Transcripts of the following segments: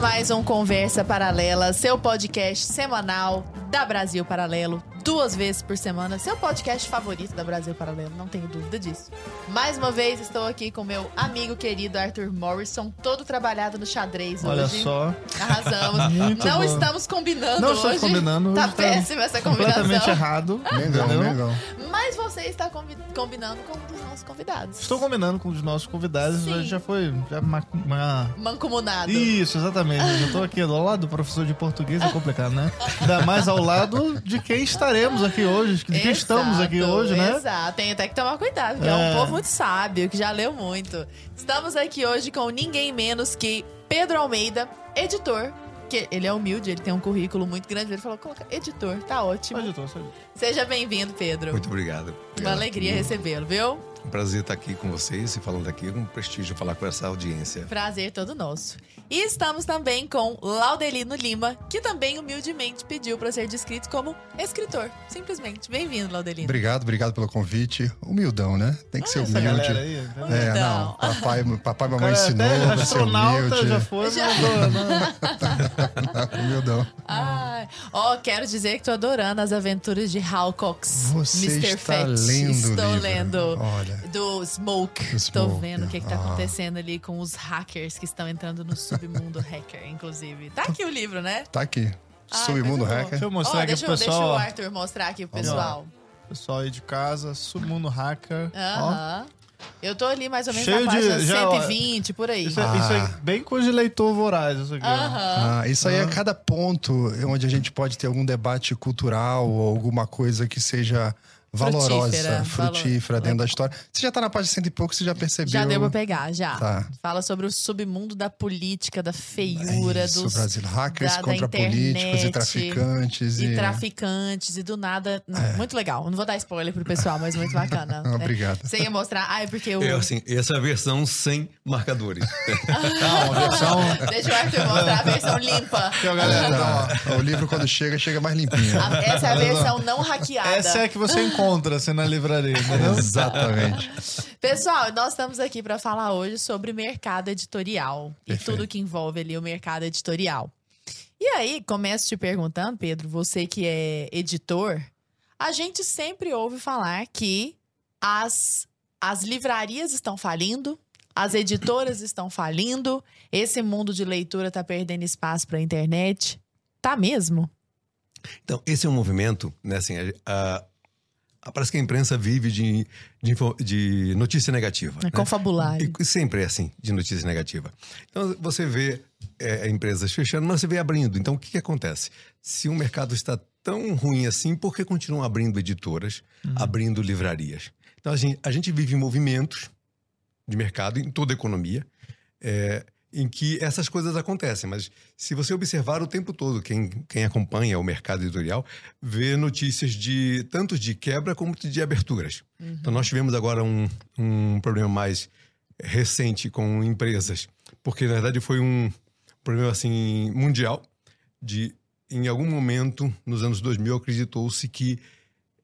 mais um Conversa Paralela, seu podcast semanal da Brasil Paralelo, duas vezes por semana, seu podcast favorito da Brasil Paralelo, não tenho dúvida disso. Mais uma vez estou aqui com meu amigo querido Arthur Morrison, todo trabalhado no xadrez Olha hoje. só. Não Muito bom. estamos combinando Não hoje. estamos combinando. Tá hoje péssima essa Completamente combinação. errado. Mengão? Mengão. Mas você está combi- combinando com um dos nossos convidados. Estou combinando com os nossos convidados. Sim. Já foi. Já uma, uma- Mancomunado. Isso, exatamente. Eu tô aqui do lado do professor de português, é complicado, né? Ainda mais ao lado de quem estaremos aqui hoje, de quem estamos aqui Exato, hoje, né? Exato, tem até que tomar cuidado, porque é. um É. povo muito sábio, que já leu muito. Estamos aqui hoje com ninguém menos que Pedro Almeida, editor. Que ele é humilde, ele tem um currículo muito grande. Ele falou: coloca editor, tá ótimo. Editor, editor. Seja bem-vindo, Pedro. Muito obrigado. Uma Obrigado. alegria recebê-lo, viu? Um prazer estar aqui com vocês e falando aqui. Um prestígio falar com essa audiência. Prazer todo nosso. E estamos também com Laudelino Lima, que também humildemente pediu para ser descrito como escritor. Simplesmente. Bem-vindo, Laudelino. Obrigado, obrigado pelo convite. Humildão, né? Tem que ser Essa humilde. galera aí. É, Humildão. não. Papai, papai e mamãe cara ensinou até pra ser astronauta humilde. já foi, Já. não, não. Humildão. Ai, ó, quero dizer que tô adorando as aventuras de Hal Cox. Você Mr. está Fett. lendo Estou livro. lendo. Olha. Do Smoke. Do Tô Smoke, vendo o que, que tá ah. acontecendo ali com os hackers que estão entrando no submundo hacker, inclusive. Tá aqui o livro, né? Tá aqui. Ai, Submundo coisa boa. Hacker. Deixa eu mostrar Ó, aqui deixa, pro eu- deixa o pessoal. Arthur mostrar aqui pro pessoal. Pessoal aí de casa, Submundo Hacker. Aham. Eu tô ali mais ou menos Cheio na de- página já, ó, 120, por aí. Isso, é, isso é bem coisa de leitor voraz, isso aqui. Aham. Ah, isso aí é cada ponto onde a gente pode ter algum debate cultural ou alguma coisa que seja valorosa, Frutífera, frutífera, valor- dentro da história. Você já tá na página cento e pouco, você já percebeu. Já deu pra pegar, já. Tá. Fala sobre o submundo da política, da feiura, Isso, dos Brasil. Hackers da- da contra políticos internet e traficantes. e E, traficantes e do nada. Muito legal. Não vou dar spoiler pro pessoal, mas muito bacana. Ah, Obrigado. Você ia mostrar. Ah, é porque o. É assim, essa é a versão sem marcadores. Não, a versão. Deixa o Arthur mostrar a versão limpa. Ó, galera. Então, ó. Tá. O livro, quando chega, chega mais limpinho. A- Essa é a versão não hackeada. Essa é a que você encontra assim, na livraria, entendeu? Exatamente. Pessoal, nós estamos aqui para falar hoje sobre mercado editorial e Perfeito. tudo que envolve ali o mercado editorial. E aí, começo te perguntando, Pedro, você que é editor, a gente sempre ouve falar que as, as livrarias estão falindo, as editoras estão falindo, esse mundo de leitura está perdendo espaço para a internet. Tá mesmo? Então, esse é um movimento, né? Assim, a- a- parece que a imprensa vive de, de, de notícia negativa. É né? confabulário. E sempre é assim, de notícia negativa. Então, você vê é, empresas fechando, mas você vê abrindo. Então, o que, que acontece? Se o mercado está tão ruim assim, por que continuam abrindo editoras, abrindo livrarias? Então, a gente, a gente vive movimentos de mercado em toda a economia, é, em que essas coisas acontecem. Mas se você observar o tempo todo, quem, quem acompanha o mercado editorial, vê notícias de tanto de quebra como de aberturas. Então, nós tivemos agora um, um problema mais recente com empresas, porque na verdade foi um problema assim mundial de em algum momento nos anos 2000 acreditou-se que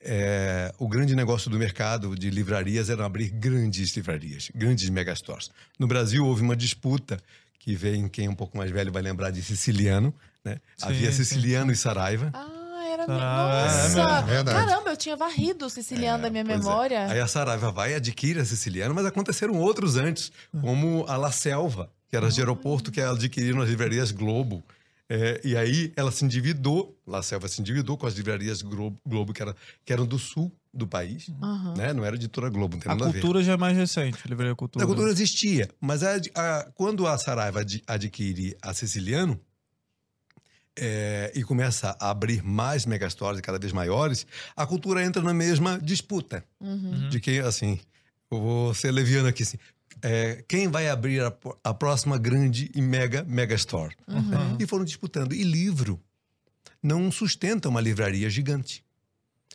é, o grande negócio do mercado de livrarias era abrir grandes livrarias, grandes megastores. No Brasil houve uma disputa que vem quem é um pouco mais velho vai lembrar de Siciliano, né? Sim, Havia sim, Siciliano e Saraiva. Ah, era. Ah, é Nossa! verdade. Caramba, eu tinha varrido o siciliano da minha é. memória. Aí a Saraiva vai e adquire a Siciliano, mas aconteceram outros antes, como a La Selva, que era de aeroporto, que adquiriram as livrarias Globo. É, e aí ela se endividou, La Selva se endividou com as livrarias Globo, Globo que, era, que eram do sul do país, Aham. né? Não era editora Globo, A nada a ver. cultura já é mais recente, livraria cultura. A cultura existia, mas a- a- quando a Saraiva ad- adquire a Siciliano é, e começa a abrir mais megastores cada vez maiores, a cultura entra na mesma disputa Uhum. de quem, assim, eu vou ser leviano aqui, assim, é, quem vai abrir a, a próxima grande e mega megastore? Uhum. E foram disputando. E livro não sustenta uma livraria gigante.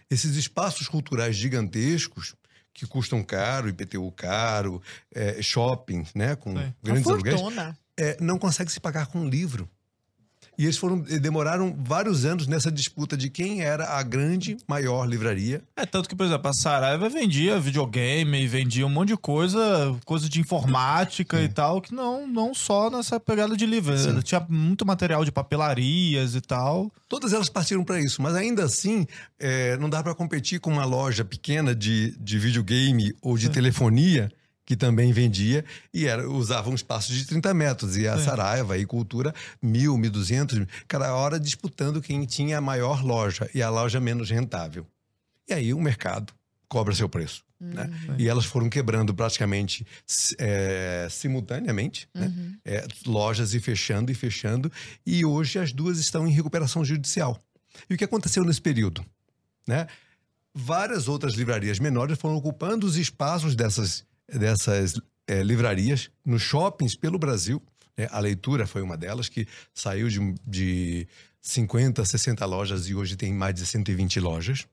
Esses espaços culturais gigantescos que custam caro, IPTU caro, é, shopping, né, com Sim. grandes aluguéis, fortuna. é, não consegue se pagar com um livro. E eles foram e demoraram vários anos nessa disputa de quem era a grande, maior livraria. É, tanto que, por exemplo, a Saraiva vendia videogame, vendia um monte de coisa, coisa de informática e tal, que não, não só nessa pegada de livro. Ela Tinha muito material de papelarias e tal. Todas elas partiram para isso, mas ainda assim é, não dá para competir com uma loja pequena de, de videogame ou de telefonia que também vendia e era, usava um espaço de 30 metros. E a Sim. Saraiva e Cultura, mil, mil duzentos, cada hora disputando quem tinha a maior loja e a loja menos rentável. E aí o mercado cobra seu preço. Né? E elas foram quebrando praticamente é, simultaneamente, né? É, lojas e fechando e fechando. E hoje as duas estão em recuperação judicial. E o que aconteceu nesse período? Né? Várias outras livrarias menores foram ocupando os espaços dessas, dessas é, livrarias nos shoppings pelo Brasil. né? A leitura foi uma delas, que saiu de, de 50, 60 lojas e hoje tem mais de 120 lojas.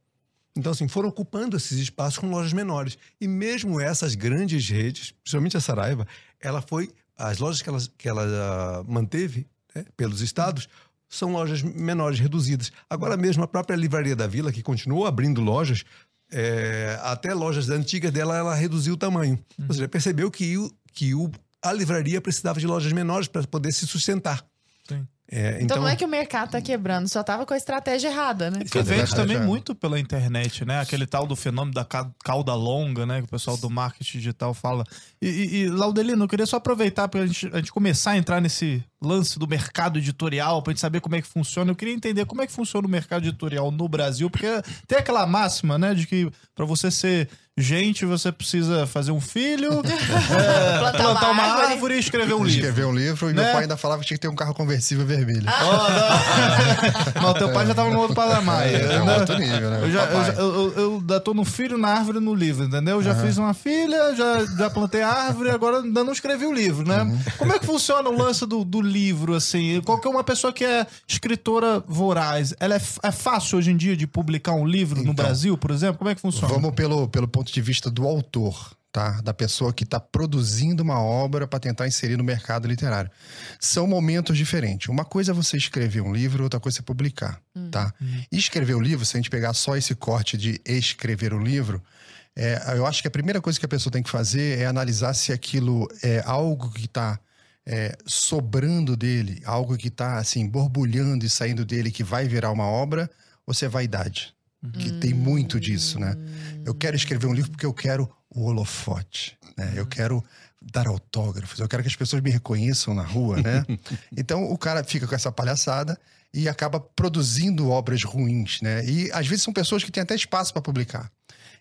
Então, assim, foram ocupando esses espaços com lojas menores. E mesmo essas grandes redes, principalmente a Saraiva, ela foi. As lojas que ela, que ela ah, manteve né, pelos estados são lojas menores, reduzidas. Agora mesmo, a própria Livraria da Vila, que continuou abrindo lojas, é, até lojas antigas dela, ela reduziu o tamanho. Ou seja, percebeu que, o, que o, a livraria precisava de lojas menores para poder se sustentar. Sim. É, Então, não é que o mercado tá quebrando, só tava com a estratégia errada, né? Que é vende também muito pela internet, né? Aquele tal do fenômeno da ca- cauda longa, né? Que o pessoal do marketing digital fala. E, e, e, Laudelino, eu queria só aproveitar gente, a gente começar a entrar nesse lance do mercado editorial, pra gente saber como é que funciona. Eu queria entender como é que funciona o mercado editorial no Brasil, porque tem aquela máxima, né? De que pra você ser gente, você precisa fazer um filho, é, Plantar plantar, uma árvore. árvore e escrever um livro. Escrever um livro e Né? meu pai ainda falava que tinha que ter um carro conversível vermelho. Ó, não. Não, teu pai já tava no outro patamar. É, é um né? outro nível, né? Eu já, eu, já- eu, eu- eu ainda tô no filho, na árvore, no livro, entendeu? Eu já fiz uma filha, já, já plantei árvore, agora ainda não escrevi o livro, né? Uhum. Como é que funciona o lance do, do livro, assim? Qualquer uma pessoa que é escritora voraz, ela é, é fácil hoje em dia de publicar um livro no Então, Brasil, por exemplo? Como é que funciona? Vamos pelo, pelo ponto de vista do autor, tá? Da pessoa que está produzindo uma obra para tentar inserir no mercado literário. São momentos diferentes. Uma coisa é você escrever um livro, outra coisa é publicar, tá? E escrever o livro, se a gente pegar só esse corte de escrever o livro, é, eu acho que a primeira coisa que a pessoa tem que fazer é analisar se aquilo é algo que está sobrando dele, algo que está assim borbulhando e saindo dele que vai virar uma obra, ou se é vaidade. Que tem muito disso, né? Eu quero escrever um livro porque eu quero o holofote, né? Eu quero dar autógrafos, eu quero que as pessoas me reconheçam na rua, né? então o cara fica com essa palhaçada e acaba produzindo obras ruins, né? E às vezes são pessoas que têm até espaço para publicar.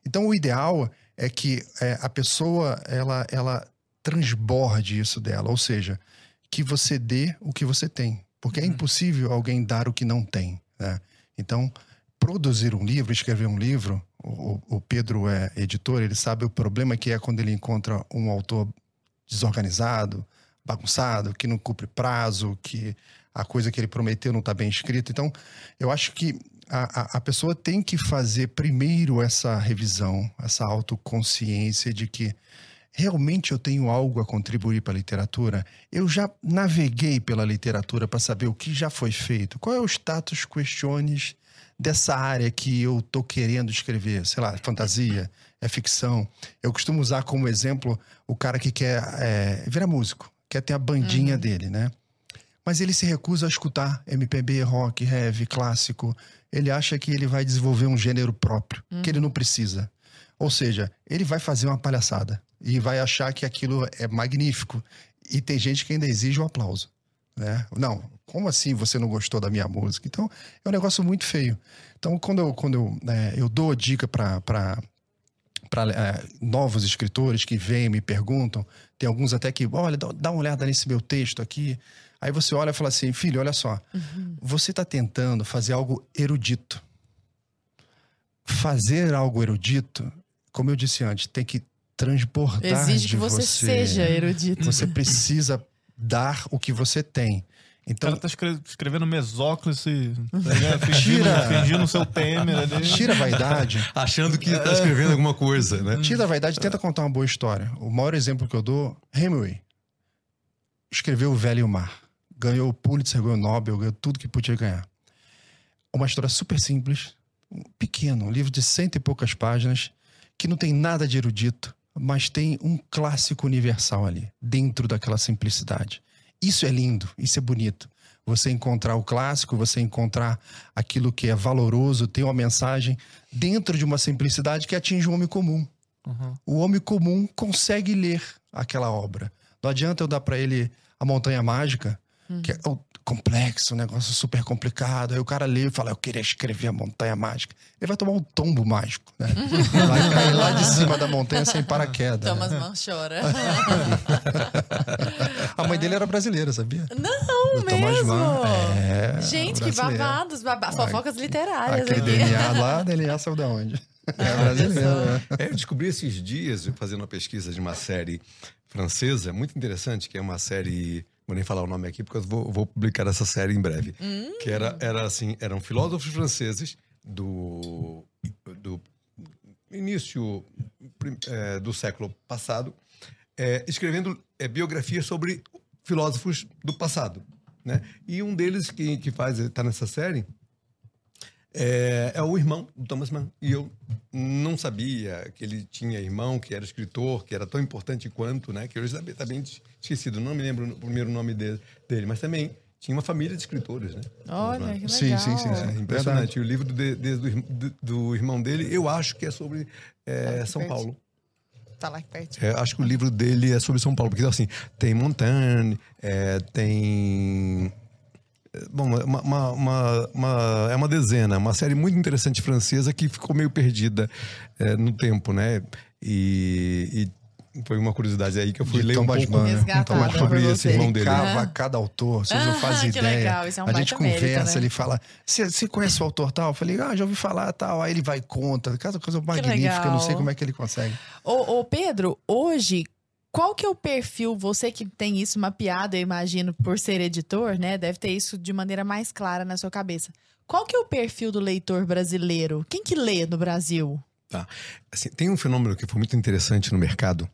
Então o ideal é que é, a pessoa ela ela transborde isso dela, ou seja, que você dê o que você tem, porque é impossível alguém dar o que não tem, né? Então produzir um livro, escrever um livro, o, o Pedro é editor, ele sabe o problema que é quando ele encontra um autor desorganizado, bagunçado, que não cumpre prazo, que a coisa que ele prometeu não está bem escrita. Então, eu acho que a, a, a pessoa tem que fazer primeiro essa revisão, essa autoconsciência de que realmente eu tenho algo a contribuir para a literatura. Eu já naveguei pela literatura para saber o que já foi feito, qual é o status questiones dessa área que eu tô querendo escrever, sei lá, fantasia, é ficção. Eu costumo usar como exemplo o cara que quer é, virar músico, quer ter a bandinha dele, né? Mas ele se recusa a escutar MPB, rock, heavy, clássico. Ele acha que ele vai desenvolver um gênero próprio, que ele não precisa. Ou seja, ele vai fazer uma palhaçada e vai achar que aquilo é magnífico. E tem gente que ainda exige um aplauso. Né? Não, como assim você não gostou da minha música? Então, é um negócio muito feio. Então, quando eu, quando eu, é, eu dou dica para é, novos escritores que vêm e me perguntam, tem alguns até que, olha, dá, dá uma olhada nesse meu texto aqui. Aí você olha e fala assim, filho, olha só, você está tentando fazer algo erudito. Fazer algo erudito, como eu disse antes, tem que transbordar Exige de que você, seja erudito. Você precisa dar o que você tem. O Então, cara tá escre- escrevendo mesóclise, tá fingindo, fingindo o seu Temer ali. tira a vaidade. Achando que está escrevendo alguma coisa, né? Tira a vaidade e tenta contar uma boa história. O maior exemplo que eu dou, Hemingway. Escreveu O Velho e o Mar. ganhou o Pulitzer, ganhou o Nobel, ganhou tudo que podia ganhar. Uma história super simples, um pequeno, um livro de cento e poucas páginas, que não tem nada de erudito, mas tem um clássico universal ali, dentro daquela simplicidade. Isso é lindo, isso é bonito. Você encontrar o clássico, você encontrar aquilo que é valoroso, tem uma mensagem dentro de uma simplicidade que atinge o homem comum. Uhum. O homem comum consegue ler aquela obra. Não adianta eu dar para ele a Montanha Mágica, que é o- complexo, um negócio super complicado. Aí o cara lê e fala: Eu queria escrever a Montanha Mágica. Ele vai tomar um tombo mágico, né? Vai cair lá de cima da montanha sem paraquedas. Thomas né? Mann chora. A mãe dele era brasileira, sabia? Não O Thomas mesmo? Mann. É, Gente, que babados, baba- fofocas literárias Aquele aqui. DNA lá, DNA saiu de onde? É brasileiro, né? É, eu descobri esses dias, fazendo uma pesquisa de uma série francesa, muito interessante, que é uma série. Vou nem falar o nome aqui, porque eu vou, vou publicar essa série em breve. Que era, era assim: eram filósofos franceses do, do início é, do século passado, é, escrevendo é, biografias sobre filósofos do passado. Né? E um deles que, que faz, está nessa série, é, é o irmão do Thomas Mann. E eu não sabia que ele tinha irmão, que era escritor, que era tão importante quanto, né? Que hoje está tá bem esquecido, não me lembro o primeiro nome dele, dele, mas também tinha uma família de escritores, né? Olha, que Sim, legal. sim, sim, É sim. impressionante. O livro do, de- de- do, do- irmão dele, eu acho que é sobre é, São perto. Paulo. Tá lá pertinho. É, acho que o livro dele é sobre São Paulo, porque assim, tem Montaigne, é, tem. É, Bom, é uma, uma- uma- uma- é uma dezena, uma série muito interessante francesa que ficou meio perdida é, no tempo, né? E, e foi uma curiosidade aí que eu fui De ler um Thomas pouco né? Sobre esse irmão Ele dele. cava cada autor, vocês não Ah, fazem ideia. legal, isso é um a gente baita mérito, conversa, né? ele fala: Você conhece o autor tal? Eu falei, ah, já ouvi falar tal. Aí ele vai e conta. Cada coisa magnífica, não sei como é que ele consegue. Ô, ô, Pedro, hoje, qual que é o perfil, você que tem isso mapeado, eu imagino, por ser editor, né? Deve ter isso de maneira mais clara na sua cabeça. Qual que é o perfil do leitor brasileiro? Quem que lê no Brasil? Assim, tem um fenômeno que foi muito interessante no mercado,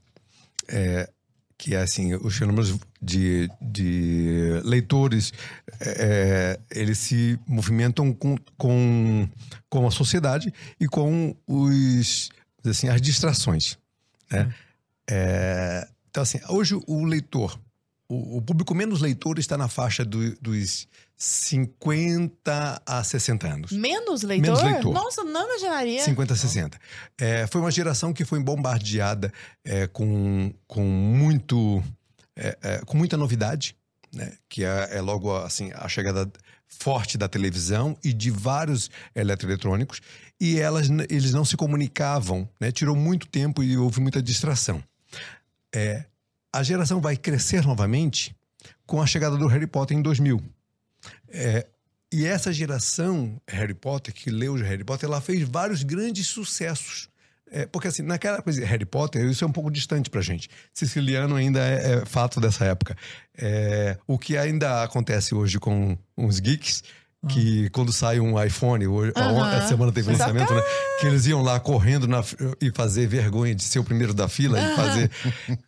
é, que é assim, os fenômenos de, de leitores, é, eles se movimentam com, com, com a sociedade e com os, assim, as distrações. Né? É, então, assim, hoje o leitor, o, o público menos leitor está na faixa do- dos 50 a 60 anos. Menos leitor? Menos leitor. Nossa, não imaginaria. 50, 60. É, foi uma geração que foi bombardeada é, com, com muito é, é, com muita novidade, né? Que é, é logo assim a chegada forte da televisão e de vários eletroeletrônicos e elas eles não se comunicavam, né? Tirou muito tempo e houve muita distração. É, a geração vai crescer novamente com a chegada do Harry Potter em 2000. É, e essa geração Harry Potter, que leu o Harry Potter, ela fez vários grandes sucessos. É, porque assim, naquela coisa Harry Potter, isso é um pouco distante pra gente. Siciliano ainda é, é fato dessa época. É, o que ainda acontece hoje com os geeks, que quando sai um iPhone, hoje, Aham. essa semana teve tá lançamento, né? Que eles iam lá correndo na e fazer vergonha de ser o primeiro da fila e fazer.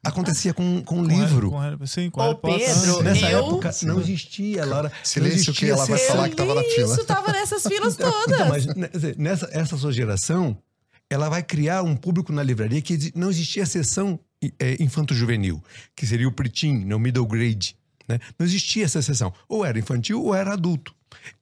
Acontecia com, com Com livro. Harry- com sim, com Ô. Pedro, Nessa eu- época não existia, Laura. Silêncio existia que ela vai sessão. falar que tava na fila. Isso, tava nessas filas todas. Então, mas né, nessa essa sua geração, ela vai criar um público na livraria que não existia a seção é, infanto-juvenil, que seria o preteen, no middle grade. Né? Não existia essa seção. Ou era infantil ou era adulto.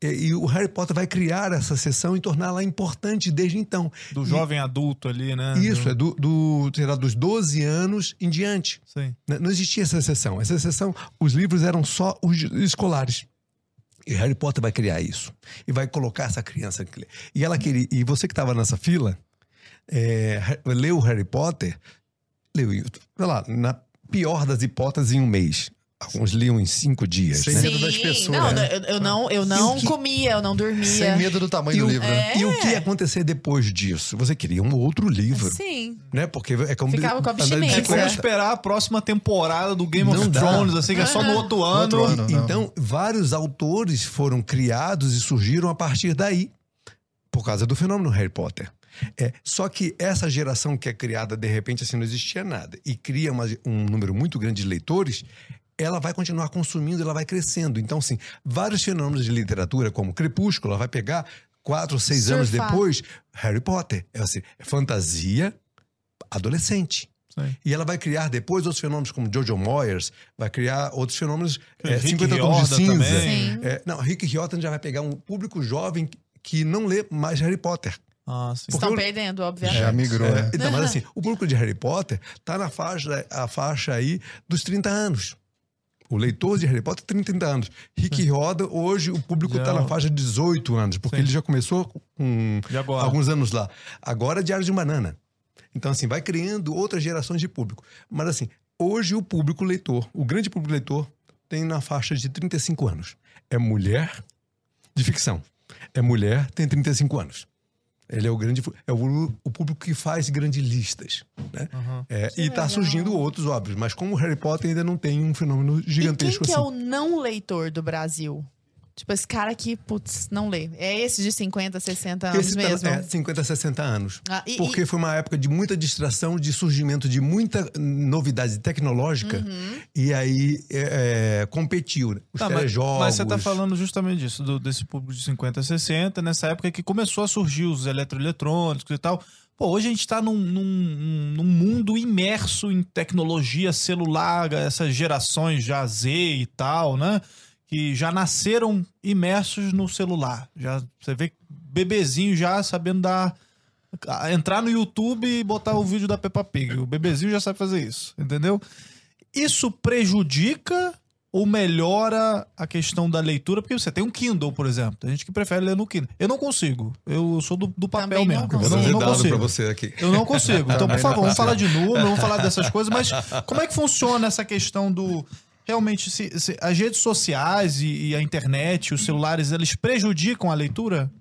E, e o Harry Potter vai criar essa seção e torná-la importante desde então. Do E- jovem adulto ali, né? Isso, Do- é do, do, lá, dos 12 anos em diante. Sim. Né? Não existia essa exceção. Essa exceção, os livros eram só os escolares. E Harry Potter vai criar isso. E vai colocar essa criança. E ela queria. E você que estava nessa fila, é, leu Harry Potter, leu, sei lá, na pior das hipóteses, em um mês. Alguns liam em cinco dias. Sem né? medo das pessoas, Não, né? eu, eu não, eu não que- comia, eu não dormia. Sem medo do tamanho E do o- livro. É. E o que ia acontecer depois disso? Você queria um outro livro, Sim. né? Porque é como Ficava com abstinência. É como esperar a próxima temporada do Game Não of dá. Thrones, assim, que é só no outro ano. outro ano. Então, vários autores foram criados e surgiram a partir daí, por causa do fenômeno Harry Potter. É, só que essa geração que é criada, de repente, assim, não existia nada, e cria uma- um número muito grande de leitores, ela vai continuar consumindo, ela vai crescendo. Então, assim, vários fenômenos de literatura, como Crepúsculo, ela vai pegar quatro seis anos Surfar. depois, Harry Potter. É, assim, é fantasia adolescente. Sim. E ela vai criar depois outros fenômenos como Jojo Moyers, vai criar outros fenômenos, é, Rick 50 tons de cinza. É, não, Rick Riordan já vai pegar um público jovem que não lê mais Harry Potter. Ah, sim. Estão Porque eu- perdendo, obviamente. Já migrou, É, né? então, mas assim, o público de Harry Potter tá na faixa, a faixa aí dos 30 anos. O leitor de Harry Potter tem 30 anos. Rick Riordan, hoje o público Já- tá na faixa de 18 anos, porque Sim. ele já começou com alguns anos lá. Agora é Diário de Banana. Então, assim, vai criando outras gerações de público. Mas, assim, hoje o público leitor, o grande público leitor, tem na faixa de 35 anos. É mulher de ficção. É mulher, tem 35 anos. Ele é o grande. É o, o público que faz grandes listas. Né? Uhum. É, e tá legal. surgindo outros, óbvios. Mas como o Harry Potter ainda não tem um fenômeno E quem gigantesco que assim. é o não leitor do Brasil? Tipo, esse cara que, putz, não lê. É esse de 50, 60 anos Esse tá- mesmo? é 50, 60 anos. Ah, e- Porque e- foi uma época de muita distração, de surgimento de muita novidade tecnológica. Uhum. E aí é, é, competiu. né? Os Tá, mas, telejogos. mas você tá falando justamente disso, do- desse público de 50 a 60, nessa época que começou a surgir os eletroeletrônicos e tal. Pô, hoje a gente tá num, num, num mundo imerso em tecnologia celular, essas gerações já Z e tal, né? Que já nasceram imersos no celular. Já, você vê bebezinho já sabendo dar. Entrar no YouTube e botar o vídeo da Peppa Pig. O bebezinho já sabe fazer isso, entendeu? Isso prejudica ou melhora a questão da leitura? Porque você tem um Kindle, por exemplo. Tem gente que prefere ler no Kindle. Eu não consigo. Eu sou do, do papel Também não mesmo. Eu Eu vou não, não consigo. você aqui. Eu não consigo. Então, por favor, não vamos falar de número, vamos falar dessas coisas, mas como é que funciona essa questão do. Realmente, se, se as redes sociais e, e a internet, os celulares, eles prejudicam a leitura?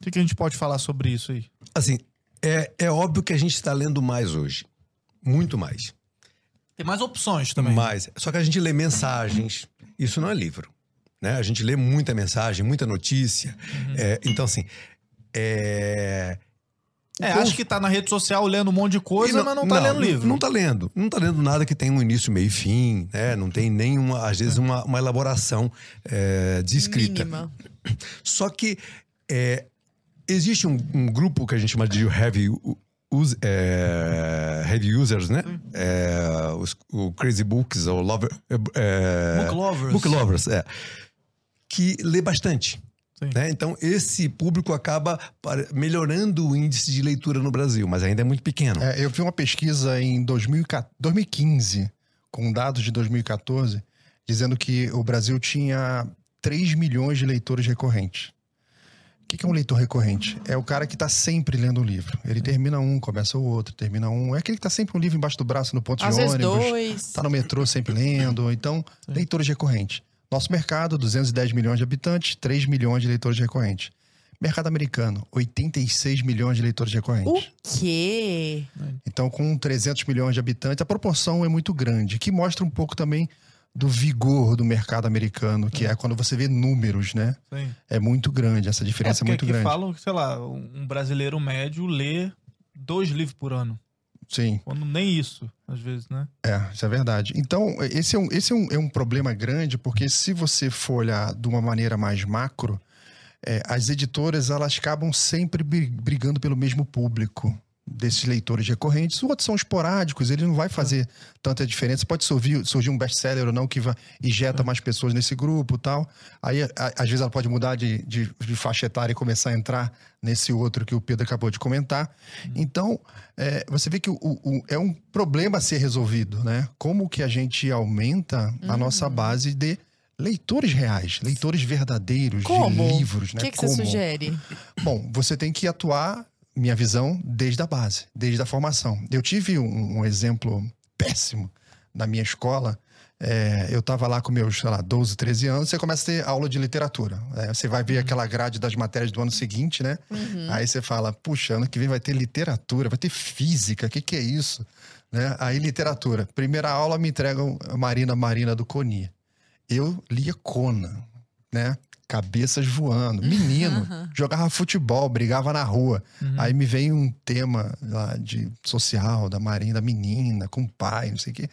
O que, que a gente pode falar sobre isso aí? Assim, é, é óbvio que a gente está lendo mais hoje. Muito mais. Tem mais opções também. Mais. Só que a gente lê mensagens. Isso não é livro. Né? A gente lê muita mensagem, muita notícia. Uhum. É, então, assim. É, É, Então- acho que tá na rede social lendo um monte de coisa, E mas não tá lendo livro. Não tá lendo. Não tá lendo nada que tenha um início, meio e fim, né? Não tem nenhuma, às vezes, uma, uma elaboração é, de escrita. Mínima. Só que é, existe um, um grupo que a gente chama de heavy, use, é, heavy users, né? É, os- o Crazy Books, ou Lover, é, Book lovers. Book lovers, é. Que lê bastante. Sim. né? Então, esse público acaba melhorando o índice de leitura no Brasil, mas ainda é muito pequeno. É, eu vi uma pesquisa em 2014 2015, com dados de 2014, dizendo que o Brasil tinha 3 milhões de leitores recorrentes. O que é um leitor recorrente? É o cara que está sempre lendo um livro. Ele termina um, começa o outro, termina um. É aquele que está sempre um livro embaixo do braço no ponto Às de vezes ônibus. dois. Tá no metrô sempre lendo. Então, leitores recorrentes. Nosso mercado, 210 milhões de habitantes, 3 milhões de leitores recorrentes. Mercado americano, 86 milhões de leitores recorrentes. O quê? Então, com 300 milhões de habitantes, a proporção é muito grande, que mostra um pouco também do vigor do mercado americano, que é quando você vê números, né? Sim. É muito grande, essa diferença é, porque muito aqui grande. falam que, sei lá, um brasileiro médio lê dois livros por ano. Sim, Quando nem isso, às vezes, né? é, isso é verdade. Então, esse, é um, esse é, um, é um problema grande, porque se você for olhar de uma maneira mais macro, é, as editoras elas acabam sempre bri- brigando pelo mesmo público desses leitores recorrentes. Os outros são esporádicos, ele não vai fazer tanta diferença. Pode surgir, surgir um best-seller ou não que vai, injeta mais pessoas nesse grupo tal. Aí, a- às vezes, ela pode mudar de, de, de faixa etária e começar a entrar nesse outro que o Pedro acabou de comentar. Então, é, você vê que o, o- é um problema a ser resolvido, né? Como que a gente aumenta a nossa base de leitores reais, leitores verdadeiros Como? de livros, O né? que, que você Como? sugere? Bom, você tem que atuar, minha visão, desde a base, desde a formação. Eu tive um, um exemplo péssimo na minha escola. É, eu estava lá com meus, sei lá, 12, 13 anos, você começa a ter aula de literatura. É, você vai ver aquela grade das matérias do ano seguinte, né? Aí você fala, puxa, ano que vem vai ter literatura, vai ter física, o que, que é isso? Né? Aí literatura. Primeira aula me entregam a Marina Marina do Coni. Eu lia Conan, né? Cabeças voando. Menino, jogava futebol, brigava na rua. Aí me vem um tema lá de social, da Marinha, da menina, com o pai, não sei o quê.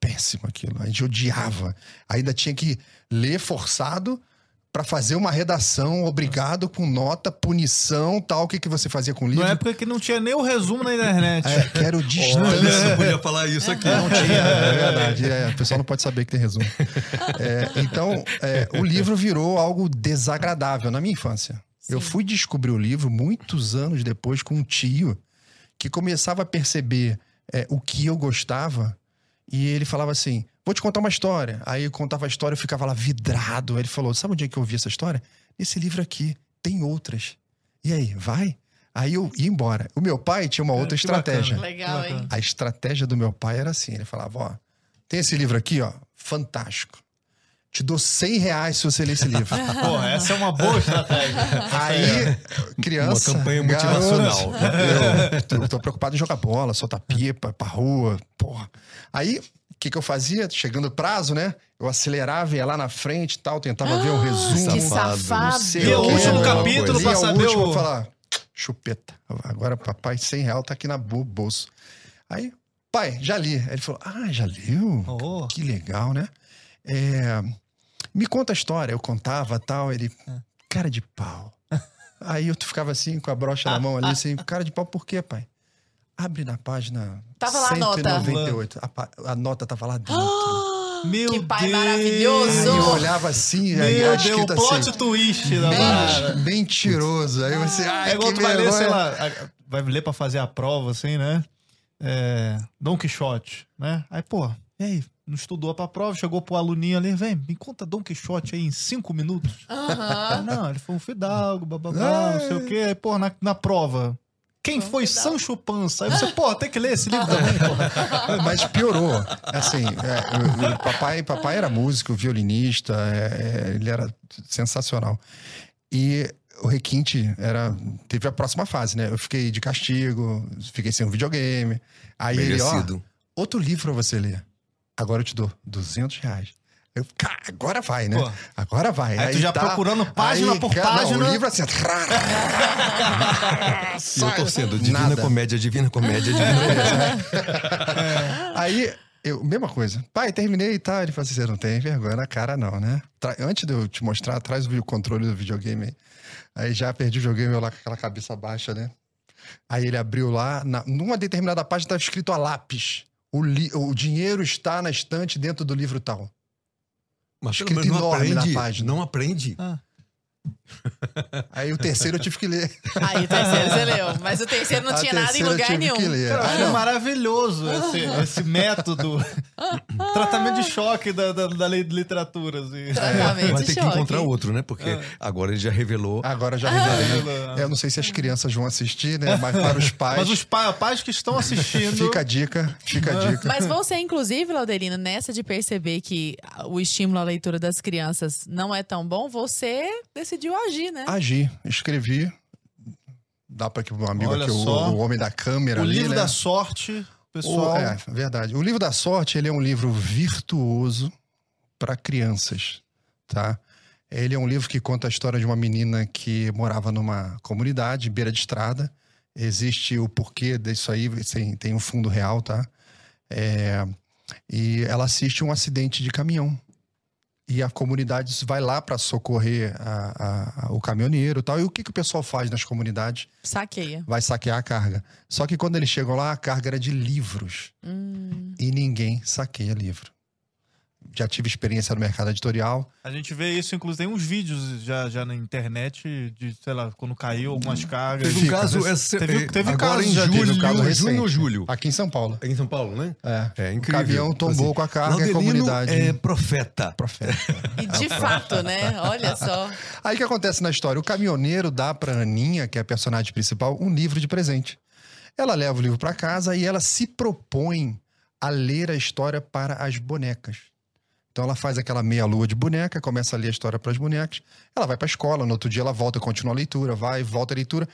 péssimo aquilo. A gente odiava. Ainda tinha que ler forçado pra fazer uma redação, obrigado, com nota, punição, tal. O que, que você fazia com o livro? Na época que não tinha nem o resumo na internet. É, quero Olha, distância. você podia falar isso aqui. Não tinha, é verdade. É, o pessoal não pode saber que tem resumo. É, então, é, o livro virou algo desagradável na minha infância. Eu Sim. fui descobrir o livro muitos anos depois com um tio que começava a perceber é, o que eu gostava e ele falava assim: Vou te contar uma história. Aí eu contava a história, eu ficava lá vidrado. Aí ele falou: Sabe onde é que eu ouvi essa história? Nesse livro aqui. Tem outras. E aí, vai? Aí eu ia embora. O meu pai tinha uma outra que bacana. estratégia. Legal, hein? A estratégia do meu pai era assim: ele falava, ó, tem esse livro aqui, ó, fantástico. Te dou 100 reais se você ler esse livro. Porra, essa é uma boa estratégia. Aí, criança. Uma campanha garoto, motivacional. Eu tô, tô preocupado em jogar bola, soltar pipa, ir pra rua, porra. Aí, o que, que eu fazia? Chegando o prazo, né? Eu acelerava, ia lá na frente e tal, tentava ver o resumo. Que Safado. Lia o último capítulo pra o saber último o- e falar, chupeta. Agora, papai, 100 reais tá aqui na bo- bolso. Aí, pai, já li. Aí ele falou, ah, já leu? Oh. Que legal, né? É, me conta a história. Eu contava tal. Ele, cara de pau. Aí eu ficava assim, com a brocha na mão ali, assim, cara de pau, por quê, pai? Abre na página Tava lá a nota. 198. A, a nota tava lá dentro. Meu Que pai Deus. maravilhoso. Aí eu olhava assim, aí Meu a Deus, escrita o plot assim, twist da men- mentiroso. Aí você, ai, É igual que tu vai ler, sei lá, vai ler pra fazer a prova, assim, né? É, Dom Quixote, né? Aí, pô, e aí? Não estudou pra prova, chegou pro aluninho ali, vem, me conta Dom Quixote aí em cinco minutos. Ah, não, ele foi um fidalgo, bababá, não sei o quê. Aí, pô, na, na prova, quem Foi um foi. Sancho Panza? Aí você, pô, tem que ler esse livro também, pô. Mas piorou. Assim, é, o- o papai, papai era músico, violinista, é, é, ele era sensacional. E o requinte era. Teve a próxima fase, né? Eu fiquei de castigo, fiquei sem um videogame. Aí ele, ó, Merecido. outro livro pra você ler. Agora eu te dou 200 reais. Eu, cara, agora vai, né? Pô. Agora vai. Aí tu já procurando página Aí, por cara, não, página. o livro assim. E eu torcendo, divina Nada. comédia, divina comédia, divina comédia. Aí, eu, mesma coisa. Pai, terminei e tal. Ele falou assim: você não tem vergonha na cara, não, né? Tra- Antes de eu te mostrar, traz o controle do videogame aí. Aí já perdi o videogame eu lá com aquela cabeça baixa, né? Aí ele abriu lá, na, numa determinada página estava escrito a lápis. O, li- o dinheiro está na estante dentro do livro tal. Mas Escrito enorme na aprende. página. Não aprende. Aí o terceiro eu tive que ler. Aí o terceiro você leu. Mas o terceiro não A tinha nada em lugar tive nenhum. Cara, Ah, não. maravilhoso esse, esse método. Tratamento de choque da, da, da lei de literatura. Assim. Tratamento Vai ter que encontrar outro, né? Porque É. agora ele já revelou. Agora já revelei. Ah. Eu não sei se as crianças vão assistir, né? Mas para os pais, Mas os pa- pais que estão assistindo. fica a dica, fica a dica. Mas você, inclusive, Laudelino, nessa de perceber que o estímulo à leitura das crianças não é tão bom, você decidiu agir, né? Agir, escrevi. Dá para que o meu amigo Olha aqui, o, só. o homem da câmera o ali, livro né? da sorte, pessoal. O, é, verdade. O livro da sorte, ele é um livro virtuoso para crianças, tá? Ele é um livro que conta a história de uma menina que morava numa comunidade, beira de estrada. Existe o porquê disso aí, tem, tem um fundo real, tá? É, e ela assiste um acidente de caminhão. E a comunidade vai lá para socorrer a- a- a- o caminhoneiro e tal. E o que, que o pessoal faz nas comunidades? Saqueia. vai saquear a carga. Só que quando eles chegam lá, a carga era de livros. Hum. E ninguém saqueia livro. Já tive experiência no mercado editorial. A gente vê isso, inclusive, tem uns vídeos já, já na internet de, sei lá, quando caiu algumas cargas. Teve um caso, né? essa, Teve- é, teve agora casos em já, teve julho, um caso junho ou julho. Aqui em São Paulo. Aqui em São Paulo, né? É. É o incrível. caminhão tombou Assim, com a carga e a comunidade. é profeta. Profeta. E de fato, né? Olha só. Aí o que acontece na história? O caminhoneiro dá pra Aninha, que é a personagem principal, um livro de presente. Ela leva o livro pra casa e ela se propõe a ler a história para as bonecas. Então ela faz aquela meia-lua de boneca, começa a ler a história para as bonecas. Ela vai para a escola, no outro dia ela volta, continua a leitura, vai, volta a leitura.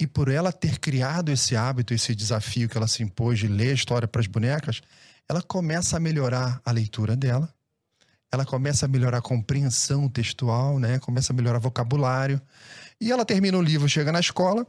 E por ela ter criado esse hábito, esse desafio que ela se impôs de ler a história para as bonecas, ela começa a melhorar a leitura dela. Ela começa a melhorar a compreensão textual, né? Começa a melhorar vocabulário. E ela termina o livro, chega na escola,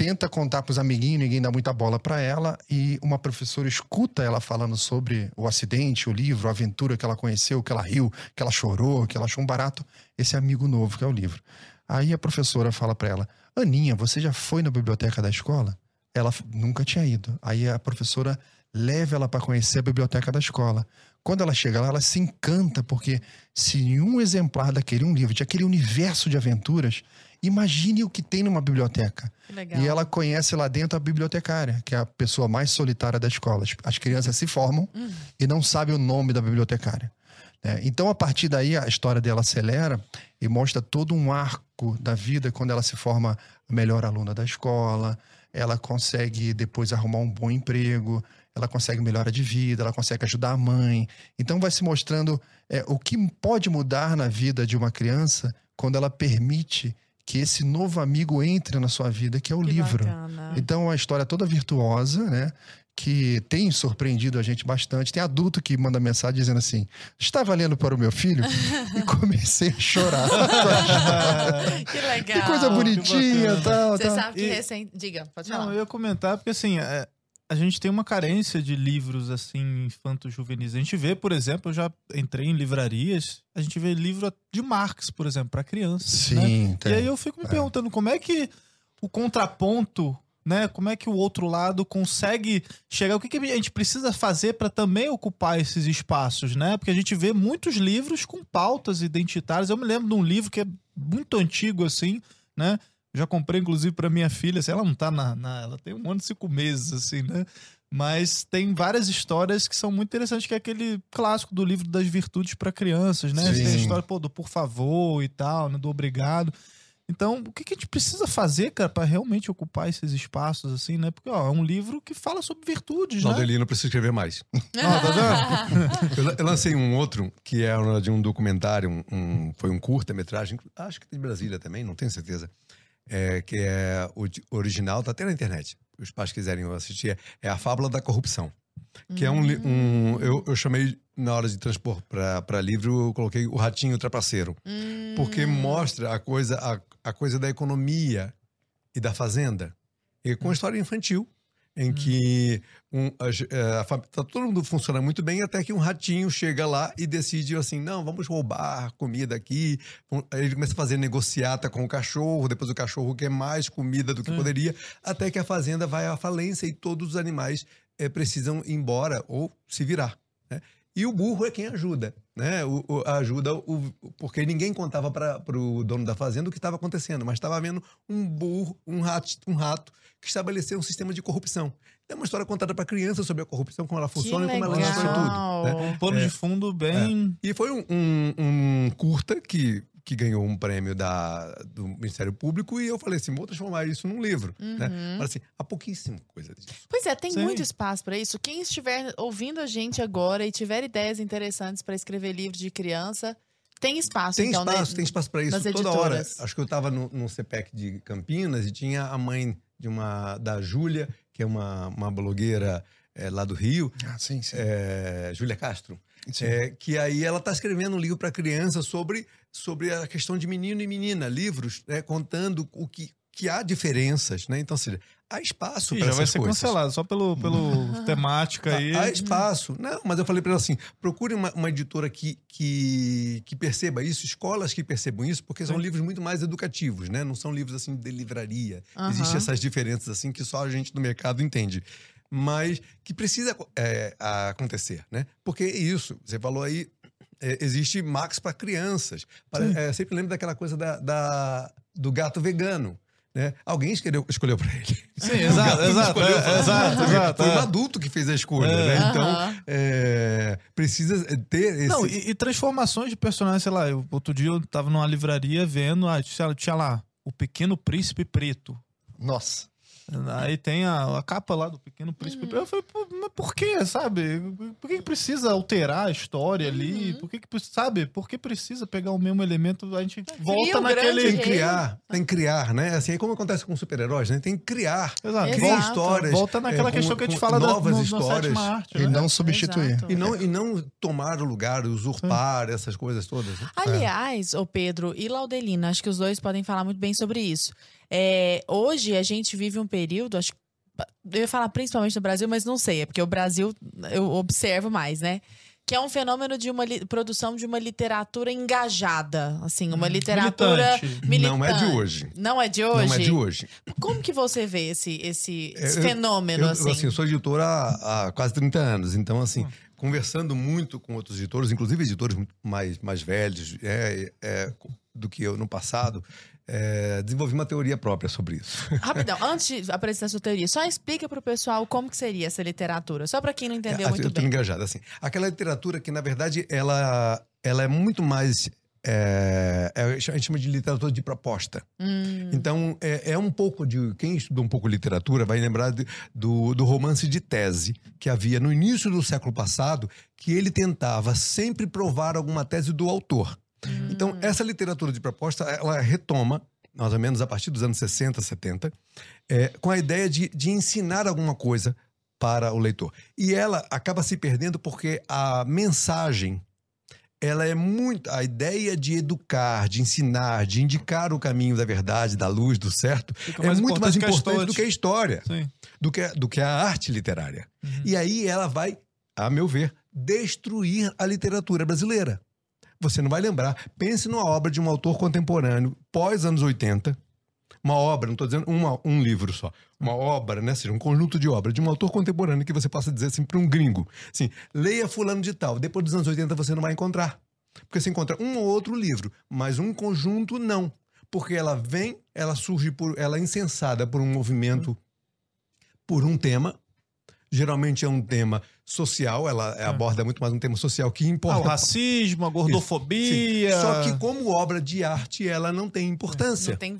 tenta contar pros amiguinhos, ninguém dá muita bola para ela, e uma professora escuta ela falando sobre o acidente, o livro, a aventura que ela conheceu, que ela riu, que ela chorou, que ela achou um barato, esse amigo novo que é o livro. Aí a professora fala para ela: Aninha, você já foi na biblioteca da escola? Ela nunca tinha ido. Aí a professora leva ela para conhecer a biblioteca da escola. Quando ela chega lá, ela se encanta, porque se um exemplar daquele um livro, de aquele universo de aventuras, imagine o que tem numa biblioteca. Legal. E ela conhece lá dentro a bibliotecária, que é a pessoa mais solitária da escola. As- As crianças se formam e não sabem o nome da bibliotecária. né? Então, a partir daí, a história dela acelera e mostra todo um arco da vida quando ela se forma a melhor aluna da escola, ela consegue depois arrumar um bom emprego, ela consegue melhora de vida, ela consegue ajudar a mãe. Então, vai se mostrando é, o que pode mudar na vida de uma criança quando ela permite que esse novo amigo entre na sua vida, que é o Que livro. bacana. Então, é uma história toda virtuosa, né? Que tem surpreendido a gente bastante. Tem adulto que manda mensagem dizendo assim: estava lendo para o meu filho e comecei a chorar. Que legal. que coisa bonitinha e tal, Você tal. sabe que E- recém... Diga, pode Não, falar. eu ia comentar, porque assim, é, a gente tem uma carência de livros assim, infanto-juvenis. A gente vê, por exemplo, eu já entrei em livrarias, a gente vê livro de Marx, por exemplo, para crianças. né? Sim, E tem. aí eu fico me perguntando como é que o contraponto, né? Como é que o outro lado consegue chegar? O que, que a gente precisa fazer para também ocupar esses espaços, né? Porque a gente vê muitos livros com pautas identitárias. Eu me lembro de um livro que é muito antigo, assim, né? Já comprei, inclusive, para minha filha. Assim, ela não tá na, na- Ela tem um ano e cinco meses, assim, né? Mas tem várias histórias que são muito interessantes, que é aquele clássico do livro das virtudes para crianças, né? Sim. Tem a história pô, do por favor e tal, né? do obrigado. Então, o que, que a gente precisa fazer, cara, para realmente ocupar esses espaços, assim, né? Porque, ó, é um livro que fala sobre virtudes, né? Laudelino precisa escrever mais. Ó, tá vendo? Eu, lancei um outro, que é de um documentário, um, um- foi um curta-metragem, acho que de Brasília também, não tenho certeza. É, que é o original, tá até na internet. Se os pais quiserem assistir, é A Fábula da Corrupção. Que é um. um eu, eu chamei, na hora de transpor para livro, eu coloquei o Ratinho Trapaceiro. Hum. Porque mostra a coisa, a, a coisa da economia e da fazenda. E com uma história infantil, em que um, a, eh, a fam- tá todo mundo funciona muito bem até que um ratinho chega lá e decide assim, não, vamos roubar comida aqui. Aí Ele começa a fazer negociata com o cachorro, depois o cachorro quer mais comida do que Sim. poderia, até que a fazenda vai à falência e todos os animais eh, precisam ir embora ou se virar. né? E o burro é quem ajuda, né? O, o- ajuda o, porque ninguém contava para o dono da fazenda o que estava acontecendo, mas estava havendo um burro, um rato, um rato que estabeleceu um sistema de corrupção. É uma história contada para criança sobre a corrupção, como ela funciona e como ela destrói tudo. né? Um pano de fundo bem. E foi um, um- um curta que, que ganhou um prêmio da, do Ministério Público e eu falei assim, vou transformar isso num livro. Né? Uhum. Mas assim, há pouquíssima coisa disso. Pois é, tem Sim. muito espaço para isso. Quem estiver ouvindo a gente agora e tiver ideias interessantes para escrever livros de criança, tem espaço. Tem então, né? espaço, tem espaço para isso nas toda hora. editoras. Acho que eu estava no, no CPEC de Campinas e tinha a mãe de uma da Júlia, que é uma, uma blogueira eh, lá do Rio, Ah, sim, sim. eh, Júlia Castro. É, que aí ela está escrevendo um livro para criança sobre, sobre a questão de menino e menina, livros né, contando o que, que há diferenças, né? Então, seja, há espaço para já vai essas ser coisas. cancelado, só pelo, pelo temática aí. Há, há espaço. Não, mas eu falei para ela assim: procure uma, uma editora que, que, que perceba isso, escolas que percebam isso, porque são Sim. livros muito mais educativos, né? Não são livros assim de livraria. Aham. Existem essas diferenças assim que só a gente do mercado entende. Mas que precisa é, acontecer, né? Porque é isso, você falou aí, é, existe Max para crianças. Para- é, sempre lembro daquela coisa da, da- do gato vegano. Né? Alguém escolheu, escolheu para ele. Sim, exato, exato, escolheu é, exato, exato, Foi um é. adulto que fez a escolha, É. né? Então, é, precisa ter esse... Não, e, e transformações de personagens, sei lá, eu, outro dia eu tava numa livraria vendo, ah, tinha, tinha lá, o Pequeno Príncipe Preto. Nossa. Aí tem a, a capa lá do Pequeno Príncipe. Eu falei, mas por que, sabe? Por que, que precisa alterar a história ali? Por que, que sabe? Por que precisa pegar o mesmo elemento? A gente volta o naquele. Tem que criar, tem que criar, né? Assim, é como acontece com super-heróis, né? Tem que criar. Exato. Exato. Criar Volta, histórias. volta naquela é, com- questão que a gente fala da, novas no, na histórias. arte. E né? não substituir. Exato. E não, e não tomar o lugar, usurpar essas coisas todas. né? Aliás, ô Pedro e Laudelina, acho que os dois podem falar muito bem sobre isso. É, hoje a gente vive um período, acho eu ia falar principalmente no Brasil, mas não sei, é porque o Brasil eu observo mais, né? Que é um fenômeno de uma produção de uma literatura engajada, assim, uma literatura Militante. militante. Não é de hoje. Não é de hoje? Não é de hoje. Como que você vê esse, esse, esse Eu- fenômeno, Eu, assim? assim, eu sou editor há, há quase 30 anos, então, assim, conversando muito com outros editores, inclusive editores mais, mais velhos é, é, do que eu no passado, é, desenvolvi uma teoria própria sobre isso. Rapidão, antes de apresentar sua teoria, só explica pro pessoal como que seria essa literatura, só pra quem não entendeu Ah, muito eu bem. engajado, assim. Aquela literatura que, na verdade, ela, ela é muito mais. É, é, a gente chama de literatura de proposta. Hum, Então, é, é um pouco de. Quem estudou um pouco literatura vai lembrar de- do, do romance de tese que havia no início do século passado, que ele tentava sempre provar alguma tese do autor. Então, essa literatura de proposta, ela retoma, mais ou menos a partir dos anos 60, 70, é, com a ideia de, de ensinar alguma coisa para o leitor. E ela acaba se perdendo porque a mensagem ela é muito a ideia de educar, de ensinar, de indicar o caminho da verdade, da luz, do certo, Fica é muito mais importante do que a história, Sim. do que, do que a arte literária. Uhum. E aí ela vai, a meu ver, destruir a literatura brasileira. Você não vai lembrar. Pense numa obra de um autor contemporâneo, pós anos 80. Uma obra, não estou dizendo uma- um livro só. Uma obra, né? Seja, um conjunto de obras de um autor contemporâneo que você possa dizer assim para um gringo. Assim, leia fulano de tal. Depois dos anos 80 você não vai encontrar. Porque você encontra um ou outro livro, mas um conjunto não. Porque ela vem, ela surge por. Ela é insensada por um movimento, por um tema. Geralmente é um tema social, ela aborda muito mais um tema social que Ah, o importa. racismo, a Sim. gordofobia. Só que como obra de arte, ela não tem importância. não tem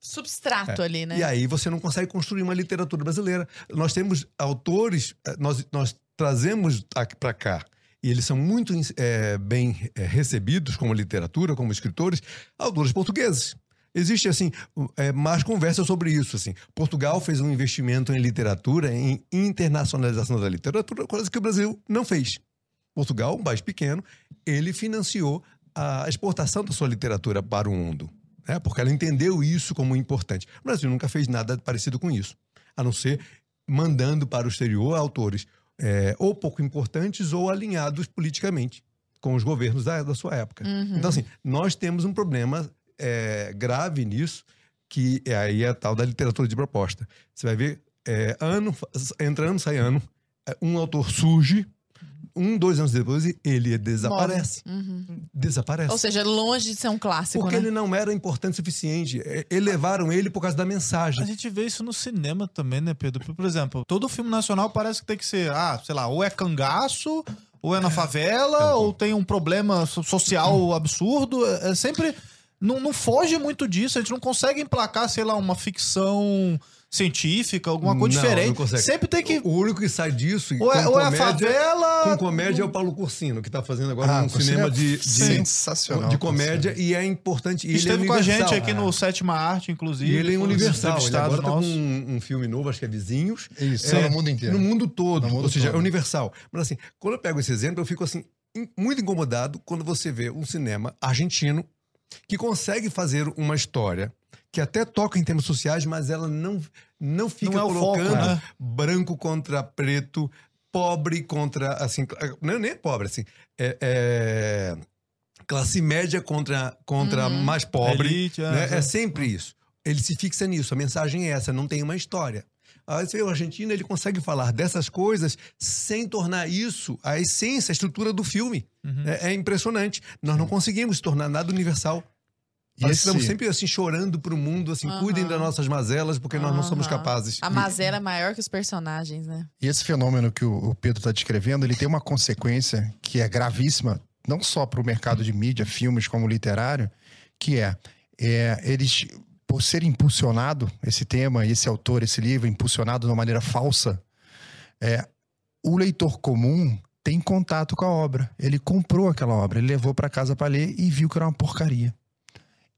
substrato ali, né? É. E aí você não consegue construir uma literatura brasileira. Nós temos autores, eh, nós, nós trazemos para cá, e eles são muito eh, bem eh, recebidos como literatura, como escritores, autores portugueses. Existe, assim, eh, mais conversa sobre isso, assim. Portugal fez um investimento em literatura, em internacionalização da literatura, coisa que o Brasil não fez. Portugal, um país pequeno, ele financiou a exportação da sua literatura para o mundo né? porque ela entendeu isso como importante. O Brasil nunca fez nada parecido com isso, a não ser mandando para o exterior autores é, ou pouco importantes ou alinhados politicamente com os governos da, da sua época. Uhum. Então, assim, nós temos um problema é, grave nisso, que é aí a tal da literatura de proposta. Você vai ver, é, ano, entra ano, sai ano, é, um autor surge, um, dois anos depois, ele desaparece. Uhum. Desaparece. Ou seja, longe de ser um clássico, Porque né? ele não era importante o suficiente. É, Elevaram ele por causa da A mensagem. gente vê isso no cinema também, né, Pedro? Por exemplo, todo filme nacional parece que tem que ser, ah, sei lá, ou é cangaço, ou é na favela, ou tem um problema so- social absurdo. É é sempre. Não, não foge muito disso, a gente não consegue emplacar, sei lá, uma ficção científica, alguma coisa Não, diferente. não consegue. Sempre tem que. O único que sai disso Ou é, ou é a comédia, favela. com comédia é o Paulo Cursino, que está fazendo agora Ah, um Cursino cinema é de, de, sensacional. de comédia e é importante. E ele é Esteve com a gente aqui no Sétima Arte, inclusive. E ele é um universal. Ele agora tá com um, um filme novo, acho que é Vizinhos. Isso, É, no mundo inteiro. No mundo todo. No mundo ou seja, todo. é universal. Mas assim, quando eu pego esse exemplo, eu fico assim, muito incomodado quando você vê um cinema argentino que consegue fazer uma história que até toca em temas sociais, mas ela não, não fica Não é o foco, colocando né? branco contra preto, pobre contra, assim, não é nem pobre, assim, é, é classe média contra, contra Uhum. mais pobre, Elite, é, né? é. é sempre isso. Ele se fixa nisso, a mensagem é essa, não tem uma história. Vê o argentino, ele consegue falar dessas coisas sem tornar isso a essência, a estrutura do filme. Uhum. É, é impressionante. Nós não conseguimos tornar nada universal. E Nós esse- estamos sempre assim chorando pro mundo, assim, Aham. cuidem das nossas mazelas, porque nós não somos capazes. A mazela é maior que os personagens, né? E esse fenômeno que o o Pedro está descrevendo, ele tem uma consequência que é gravíssima, não só para o mercado de mídia, filmes como literário, que é, é, eles por ser impulsionado, esse tema, esse autor, esse livro, impulsionado de uma maneira falsa, é, o leitor comum tem contato com a obra. Ele comprou aquela obra, ele levou para casa para ler e viu que era uma porcaria.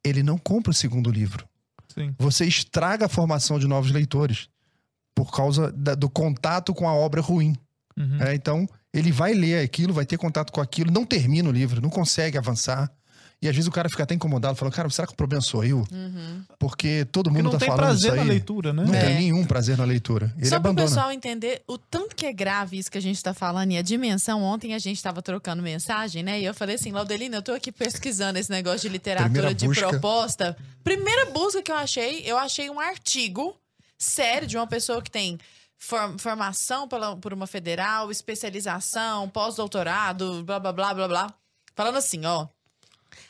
Ele não compra o segundo livro. Sim. Você estraga a formação de novos leitores por causa da- do contato com a obra ruim. Uhum. É, então, ele vai ler aquilo, vai ter contato com aquilo, não termina o livro, não consegue avançar. E às vezes o cara fica até incomodado, fala, cara, será que o problema sou eu? Uhum. Porque todo Porque mundo não tá tem falando prazer isso na aí. leitura, né? Não É. tem nenhum prazer na leitura. Ele Só para o abandona. pessoal entender o tanto que é grave isso que a gente está falando e a dimensão. Ontem a gente estava trocando mensagem, né? E eu falei assim, Laudelina, eu tô aqui pesquisando esse negócio de literatura Primeira de busca. proposta. Primeira busca que eu achei, eu achei um artigo sério de uma pessoa que tem for- formação pela- por uma federal, especialização, pós-doutorado, blá, blá, blá, blá, blá. Falando assim, ó.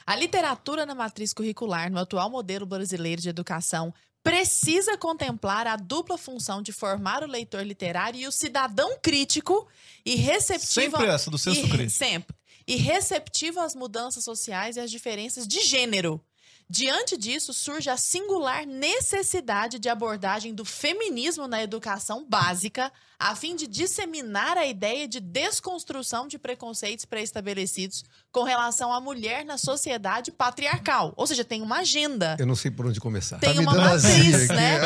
A literatura na matriz curricular, no atual modelo brasileiro de educação, precisa contemplar a dupla função de formar o leitor literário e o cidadão crítico e receptivo. Sempre essa, do senso e, crítico. Sempre. E receptivo às mudanças sociais e às diferenças de gênero. Diante disso, surge a singular necessidade de abordagem do feminismo na educação básica, a fim de disseminar a ideia de desconstrução de preconceitos pré-estabelecidos com relação à mulher na sociedade patriarcal. Ou seja, tem uma agenda. Eu não sei por onde começar. Tem Tá uma matriz, aqui. né?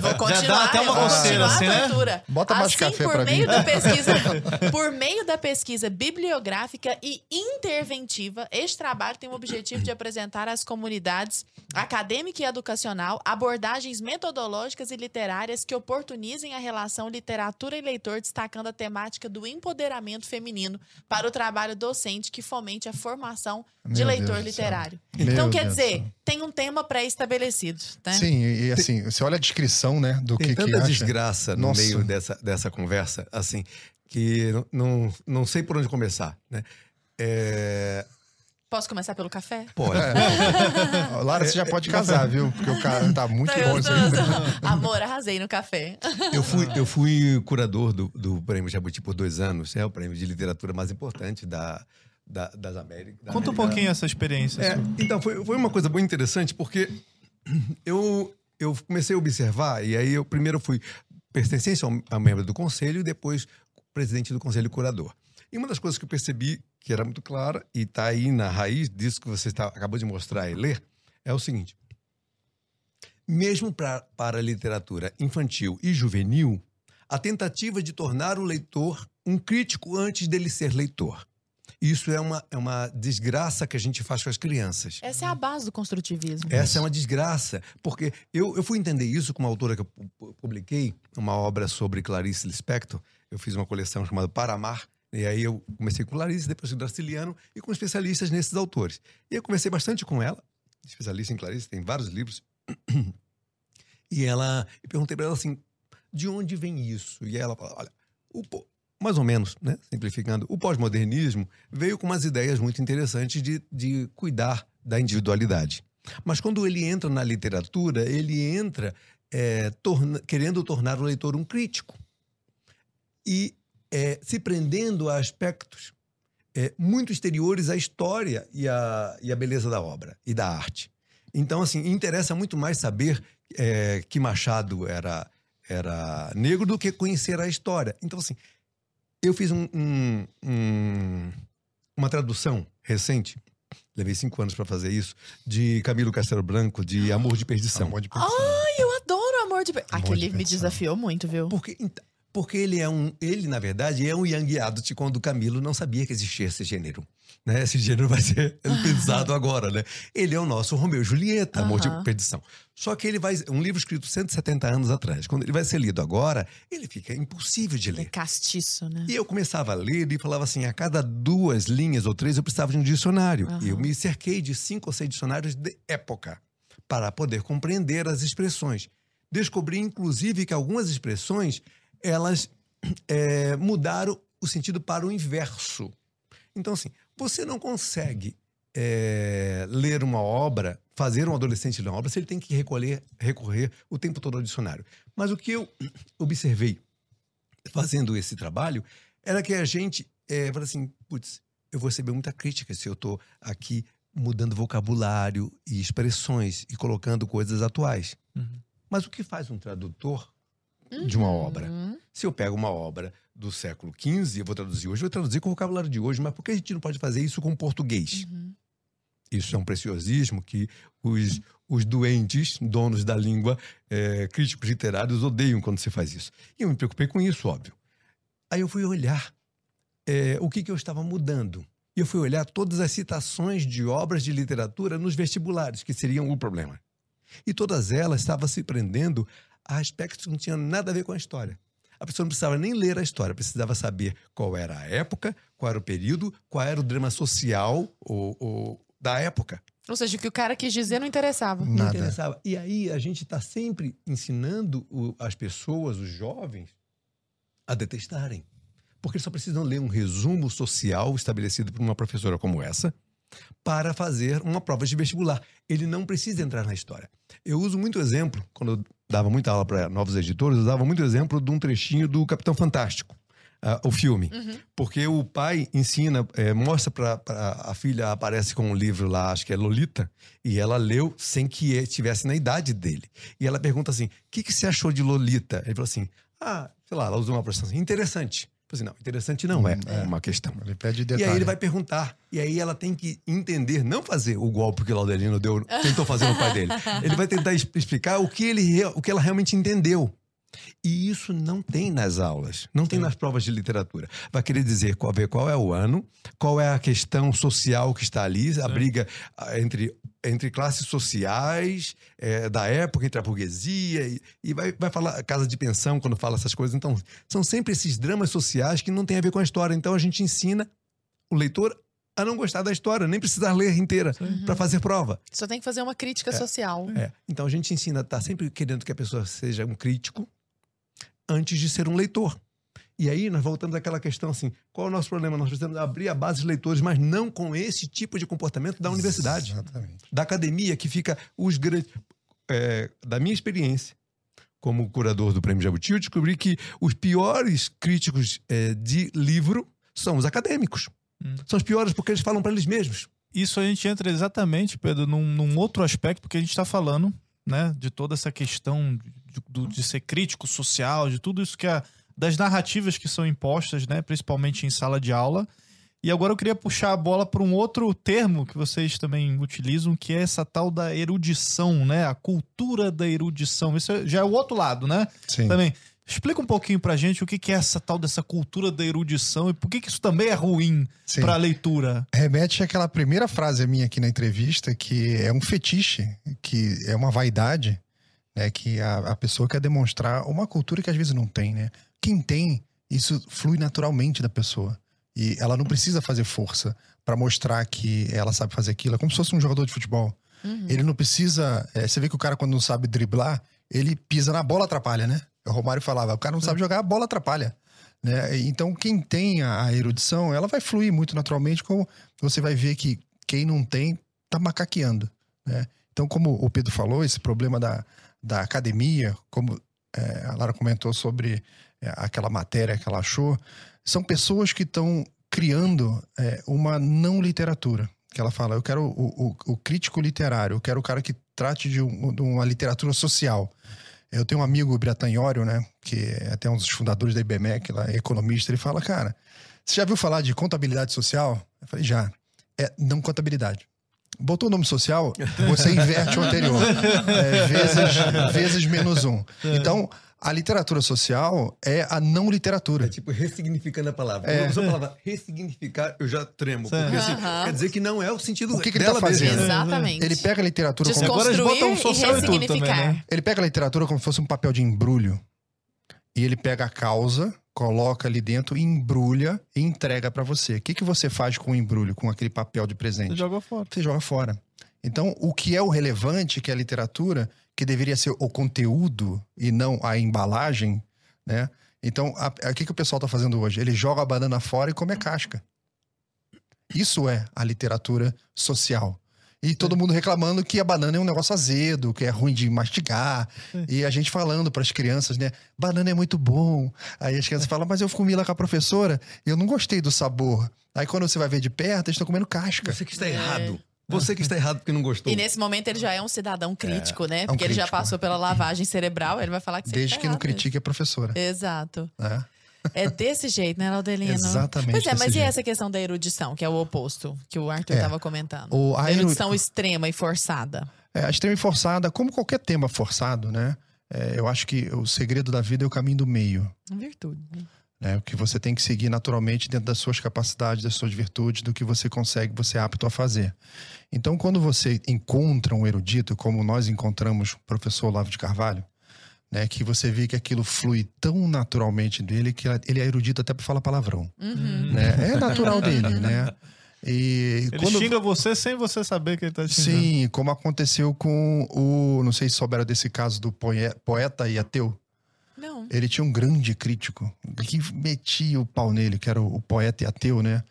Vou continuar, até uma eu vou coceira, continuar assim, a né? tortura. Bota mais assim, café por meio mim. da pesquisa, por meio da pesquisa bibliográfica e interventiva, este trabalho tem o objetivo de apresentar às comunidades acadêmica e educacional abordagens metodológicas e literárias que oportunizem a relação literatura e leitor, destacando a temática do empoderamento feminino para o trabalho docente que fomente a formação de Meu leitor Deus literário. Meu Então, quer Deus dizer, céu. tem um tema pré-estabelecido, né? Sim, e, assim, você olha a descrição, né, do Tem que, que tanta acha. desgraça no Nossa. meio dessa, dessa conversa, assim, que não, não, não sei por onde começar, né? É, Posso começar pelo café? pode. Ó, Lara, você já pode casar, viu? Porque o cara tá muito Tá bom isso aí. Amor, arrasei no café. Eu fui, eu fui curador do, do Prêmio Jabuti por dois anos, é o prêmio de literatura mais importante da, da- das Américas. da Conta um América- pouquinho essa experiência. É, sua. então, foi, foi uma coisa muito interessante, porque eu, eu comecei a observar, e aí eu primeiro fui pertencente a membro do conselho e depois presidente do conselho curador. E uma das coisas que eu percebi, que era muito clara, e está aí na raiz disso que você está, acabou de mostrar e ler, é o seguinte. Mesmo pra, para a literatura infantil e juvenil, a tentativa de tornar o leitor um crítico antes dele ser leitor. Isso é uma, é uma desgraça que a gente faz com as crianças. Essa é a base do construtivismo. Essa é uma desgraça, porque eu, eu fui entender isso com uma autora que eu pu- pu- publiquei, uma obra sobre Clarice Lispector. Eu fiz uma coleção chamada Paramar, e aí eu comecei com Clarice, depois com Graciliano e com especialistas nesses autores. E eu conversei bastante com ela, especialista em Clarice, tem vários livros. E ela, eu perguntei para ela assim, de onde vem isso? E ela falou, olha, o mais ou menos, né, simplificando, o pós-modernismo veio com umas ideias muito interessantes de, de cuidar da individualidade. Mas quando ele entra na literatura, ele entra é, torna- querendo tornar o leitor um crítico e é, se prendendo a aspectos é, muito exteriores à história e à, e à beleza da obra e da arte. Então, assim, interessa muito mais saber é, que Machado era, era negro do que conhecer a história. Então, assim, eu fiz um- um- um- uma tradução recente, levei cinco anos para fazer isso, de Camilo Castelo Branco, de Amor de Perdição. Amor de perdição. Ai, eu adoro Amor de... Per- Amor Aquele de livro me Perdição. desafiou muito, viu? Porque, ent- porque ele é um. Ele, na verdade, é um Young Adult quando o Camilo não sabia que existia esse gênero. Né? Esse gênero vai ser pensado agora, né? Ele é o nosso Romeu e Julieta, Amor Aham. de Perdição. Só que ele vai. Um livro escrito 170 anos atrás. Quando ele vai ser lido agora, ele fica impossível de é ler. castiço, né? E eu começava a ler e falava assim: a cada duas linhas ou três eu precisava de um dicionário. Aham. E eu me cerquei de cinco ou seis dicionários de época para poder compreender as expressões. Descobri, inclusive, que algumas expressões elas eh, mudaram o sentido para o inverso. Então, assim, você não consegue eh, ler uma obra, fazer um adolescente ler uma obra, se ele tem que recolher, recorrer o tempo todo ao dicionário. Mas o que eu observei fazendo esse trabalho era que a gente é, fala assim, putz, eu vou receber muita crítica se eu estou aqui mudando vocabulário e expressões e colocando coisas atuais. Uhum. Mas o que faz um tradutor de uma obra? Se eu pego uma obra do século XV, eu vou traduzir hoje, eu vou traduzir com o vocabulário de hoje, mas por que a gente não pode fazer isso com o português? uhum. Isso é um preciosismo que os, os doentes, donos da língua, eh, críticos literários, odeiam quando você faz isso. E eu me preocupei com isso, óbvio. Aí eu fui olhar eh, o que, que eu estava mudando. E eu fui olhar todas as citações de obras de literatura nos vestibulares, que seriam o problema. E todas elas estavam se prendendo a aspectos que não tinham nada a ver com a história. A pessoa não precisava nem ler a história, precisava saber qual era a época, qual era o período, qual era o drama social ou, ou da época. Ou seja, o que o cara quis dizer não interessava. Não Nada. interessava. E aí a gente está sempre ensinando o- as pessoas, os jovens, a detestarem. Porque eles só precisam ler um resumo social estabelecido por uma professora como essa para fazer uma prova de vestibular. Ele não precisa entrar na história. Eu uso muito exemplo, quando eu dava muita aula para novos editores, eu dava muito exemplo de um trechinho do Capitão Fantástico, ah, o filme. Uhum. Porque o pai ensina, é, mostra para a filha, aparece com um livro lá, acho que é Lolita, e ela leu sem que estivesse na idade dele. E ela pergunta assim: o que, que você achou de Lolita? Ele falou assim: ah, sei lá, ela usou uma expressão assim, interessante. Falei assim, não, interessante não é, É. uma questão. Ele pede E detalhe. aí ele vai perguntar. E aí ela tem que entender, não fazer o golpe que o Laudelino deu, tentou fazer no pai dele. Ele vai tentar explicar o que, ele, o que ela realmente entendeu. E isso não tem nas aulas, não tem nas provas de literatura. Vai querer dizer qual, ver qual é o ano, qual é a questão social que está ali, a briga entre, entre classes sociais eh, da época, entre a burguesia, e, e vai, vai falar casa de pensão quando fala essas coisas. Então, são sempre esses dramas sociais que não têm a ver com a história. Então, a gente ensina o leitor a não gostar da história, nem precisar ler inteira para fazer prova. Só tem que fazer uma crítica social. É. Então a gente ensina, tá sempre querendo que a pessoa seja um crítico antes de ser um leitor. E aí nós voltamos àquela questão assim: qual é o nosso problema? Nós precisamos abrir a base de leitores, mas não com esse tipo de comportamento da universidade, Exatamente. da academia, que fica os grandes. É, da minha experiência como curador do Prêmio Jabuti, eu descobri que os piores críticos é, de livro são os acadêmicos. Hum. São os piores porque eles falam para eles mesmos. Isso a gente entra exatamente, Pedro, num, num outro aspecto, porque a gente está falando, né, de toda essa questão de, do- de ser crítico social, de tudo isso que é das narrativas que são impostas, né, principalmente em sala de aula. E agora eu queria puxar a bola para um outro termo que vocês também utilizam, que é essa tal da erudição, né, a cultura da erudição. Isso é- já é o outro lado, né? Sim. Também. Explica um pouquinho pra gente o que que é essa tal dessa cultura da erudição e por que que isso também é ruim Sim. pra leitura. Remete àquela primeira frase minha aqui na entrevista, que é um fetiche, que é uma vaidade, né? Que a, a pessoa quer demonstrar uma cultura que às vezes não tem, né? Quem tem, isso flui naturalmente da pessoa. E ela não precisa fazer força para mostrar que ela sabe fazer aquilo. É como se fosse um jogador de futebol. Uhum. Ele não precisa. é, você vê que o cara, quando não sabe driblar, ele pisa na bola, atrapalha, né? O Romário falava: o cara não sabe jogar, a bola atrapalha. Né? Então, quem tem a erudição, ela vai fluir muito naturalmente, como você vai ver que quem não tem, tá macaqueando. Né? Então, como o Pedro falou, esse problema da, da academia, como é, a Lara comentou sobre aquela matéria que ela achou, são pessoas que estão criando é, uma não literatura. Que ela fala, eu quero o, o- o crítico literário, eu quero o cara que trate de, um- de uma literatura social. Eu tenho um amigo, o Bratanhório, né, que é até um dos fundadores da IBMEC, lá, é economista, ele fala, cara, você já viu falar de contabilidade social? Eu falei, já. É não contabilidade. Botou o nome social, você inverte o anterior. É, vezes, vezes menos um. Então, a literatura social é a não literatura. É tipo ressignificando a palavra. É. Quando eu uso a palavra ressignificar, eu já tremo. Certo. Porque assim, Aham. quer dizer que não é o sentido O que que ele tá fazendo? Exatamente. Ele pega a literatura como Agora eles botam e social e tudo também, né? Ele pega a literatura como se fosse um papel de embrulho. E ele pega a causa, coloca ali dentro, embrulha e entrega pra você. O que, que você faz com o embrulho, com aquele papel de presente? Você joga fora. Você joga fora. Então, o que é o relevante, que é a literatura, que deveria ser o conteúdo e não a embalagem, né? Então, o que, que o pessoal tá fazendo hoje? Ele joga a banana fora e come a casca. Isso é a literatura social. E todo mundo reclamando que a banana é um negócio azedo, que é ruim de mastigar. Sim. E a gente falando para as crianças, né? Banana é muito bom. Aí as crianças falam, mas eu comi lá com a professora e eu não gostei do sabor. Aí quando você vai ver de perto, eles estão comendo casca. Você que está errado. Você que está errado porque não gostou. E nesse momento ele já é um cidadão crítico, né? um Porque ele já crítico. passou pela lavagem cerebral, ele vai falar que você Desde tá que não critique a professora. Exato. né? É desse jeito, né, Laudelino? Exatamente Pois é, mas e jeito. essa questão da erudição, que é o oposto, que o Arthur É. estava comentando? O- a a eru- erudição extrema e forçada. É, a extrema e forçada, como qualquer tema forçado, né? É, eu acho que o segredo da vida é o caminho do meio. Uma virtude. né? Né? O que você tem que seguir naturalmente dentro das suas capacidades, das suas virtudes, do que você consegue, você é apto a fazer. Então, quando você encontra um erudito, como nós encontramos o professor Olavo de Carvalho, né, que você vê que aquilo flui tão naturalmente dele que ele é erudito até para falar palavrão. Uhum. Né? É natural dele, né? E Ele quando... xinga você sem você saber que ele tá te xingando. Sim, como aconteceu com o. Não sei se souberam desse caso do poe- poeta e ateu. Não. Ele tinha um grande crítico que metia o pau nele, que era o, o poeta e ateu, né?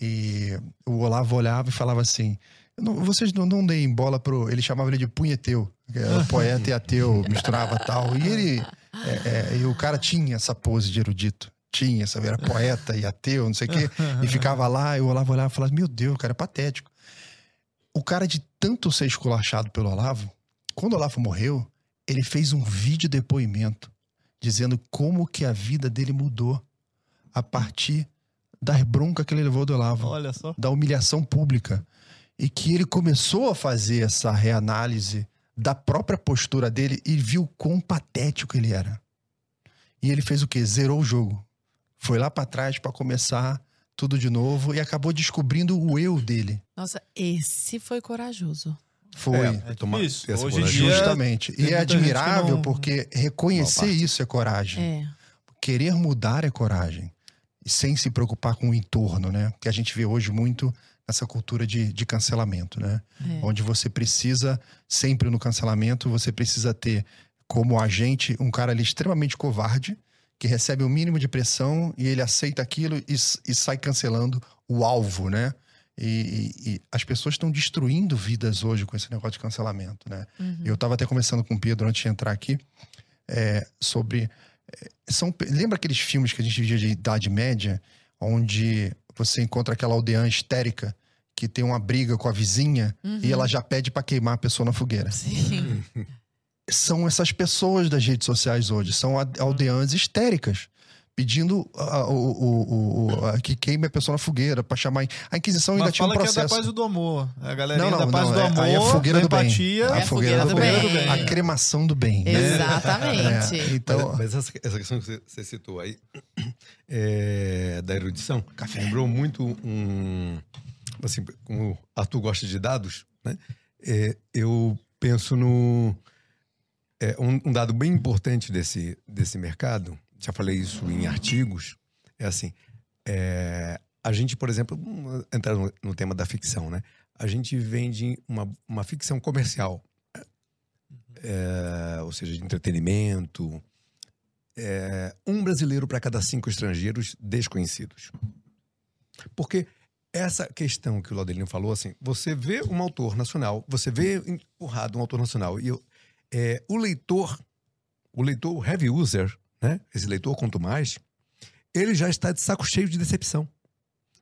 E o Olavo olhava e falava assim: "Não- vocês não, não deem bola pro. Ele chamava ele de punheteu, poeta e ateu, misturava tal. E ele. é, é, e o cara tinha essa pose de erudito. Tinha, sabe? Era poeta e ateu, não sei o quê. E ficava lá, e o Olavo olhava e falava: Meu Deus, o cara é patético. O cara, de tanto ser esculachado pelo Olavo, quando o Olavo morreu, ele fez um vídeo depoimento dizendo como que a vida dele mudou a partir da bronca que ele levou do Olavo, Olha só. da humilhação pública. E que ele começou a fazer essa reanálise da própria postura dele e viu quão patético ele era. E ele fez o quê? Zerou o jogo. Foi lá pra trás pra começar tudo de novo e acabou descobrindo o eu dele. Nossa, esse foi corajoso. Foi. É Toma- essa Hoje em dia- Justamente. E é admirável não- porque reconhecer isso é coragem. É. Querer mudar é coragem. E sem se preocupar com o entorno, né? Que a gente vê hoje muito nessa cultura de, de cancelamento, né? É. Onde você precisa, sempre no cancelamento, você precisa ter como agente um cara ali extremamente covarde, que recebe o mínimo de pressão e ele aceita aquilo e, e sai cancelando o alvo, né? E, e- as pessoas estão destruindo vidas hoje com esse negócio de cancelamento, né? Uhum. Eu estava até conversando com o Pedro antes de entrar aqui é, sobre. é, são, lembra aqueles filmes que a gente via de Idade Média, onde você encontra aquela aldeã histérica que tem uma briga com a vizinha Uhum. e ela já pede para queimar a pessoa na fogueira? Sim. São essas pessoas das redes sociais hoje, são a- aldeãs histéricas. Pedindo ah, o, o- a- que queime a pessoa na fogueira, para chamar. A Inquisição ainda Mas tinha um fala que é da processo. paz e do amor. É a galerinha Não, não, da paz não, do é- amor, aí é a fogueira da do bem. empatia. A É a fogueira do fogueira bem. do bem. A cremação do bem. né? Exatamente. É, então, Mas, mas essa, essa questão que você, citou aí, é, da erudição, lembrou muito um. Assim, como o Arthur gosta de dados, né? É, eu penso no. é, um, um dado bem importante desse, desse mercado, já falei isso em artigos, é assim: é, a gente, por exemplo, vamos entrar no, no tema da ficção, né? A gente vende uma, uma ficção comercial, é, ou seja, de entretenimento, é, um brasileiro para cada cinco estrangeiros desconhecidos. Porque essa questão que o Laudelino falou, assim, você vê um autor nacional, você vê empurrado um autor nacional, e eu- é, o leitor, o leitor heavy user, né? Esse leitor quanto mais, ele já está de saco cheio de decepção.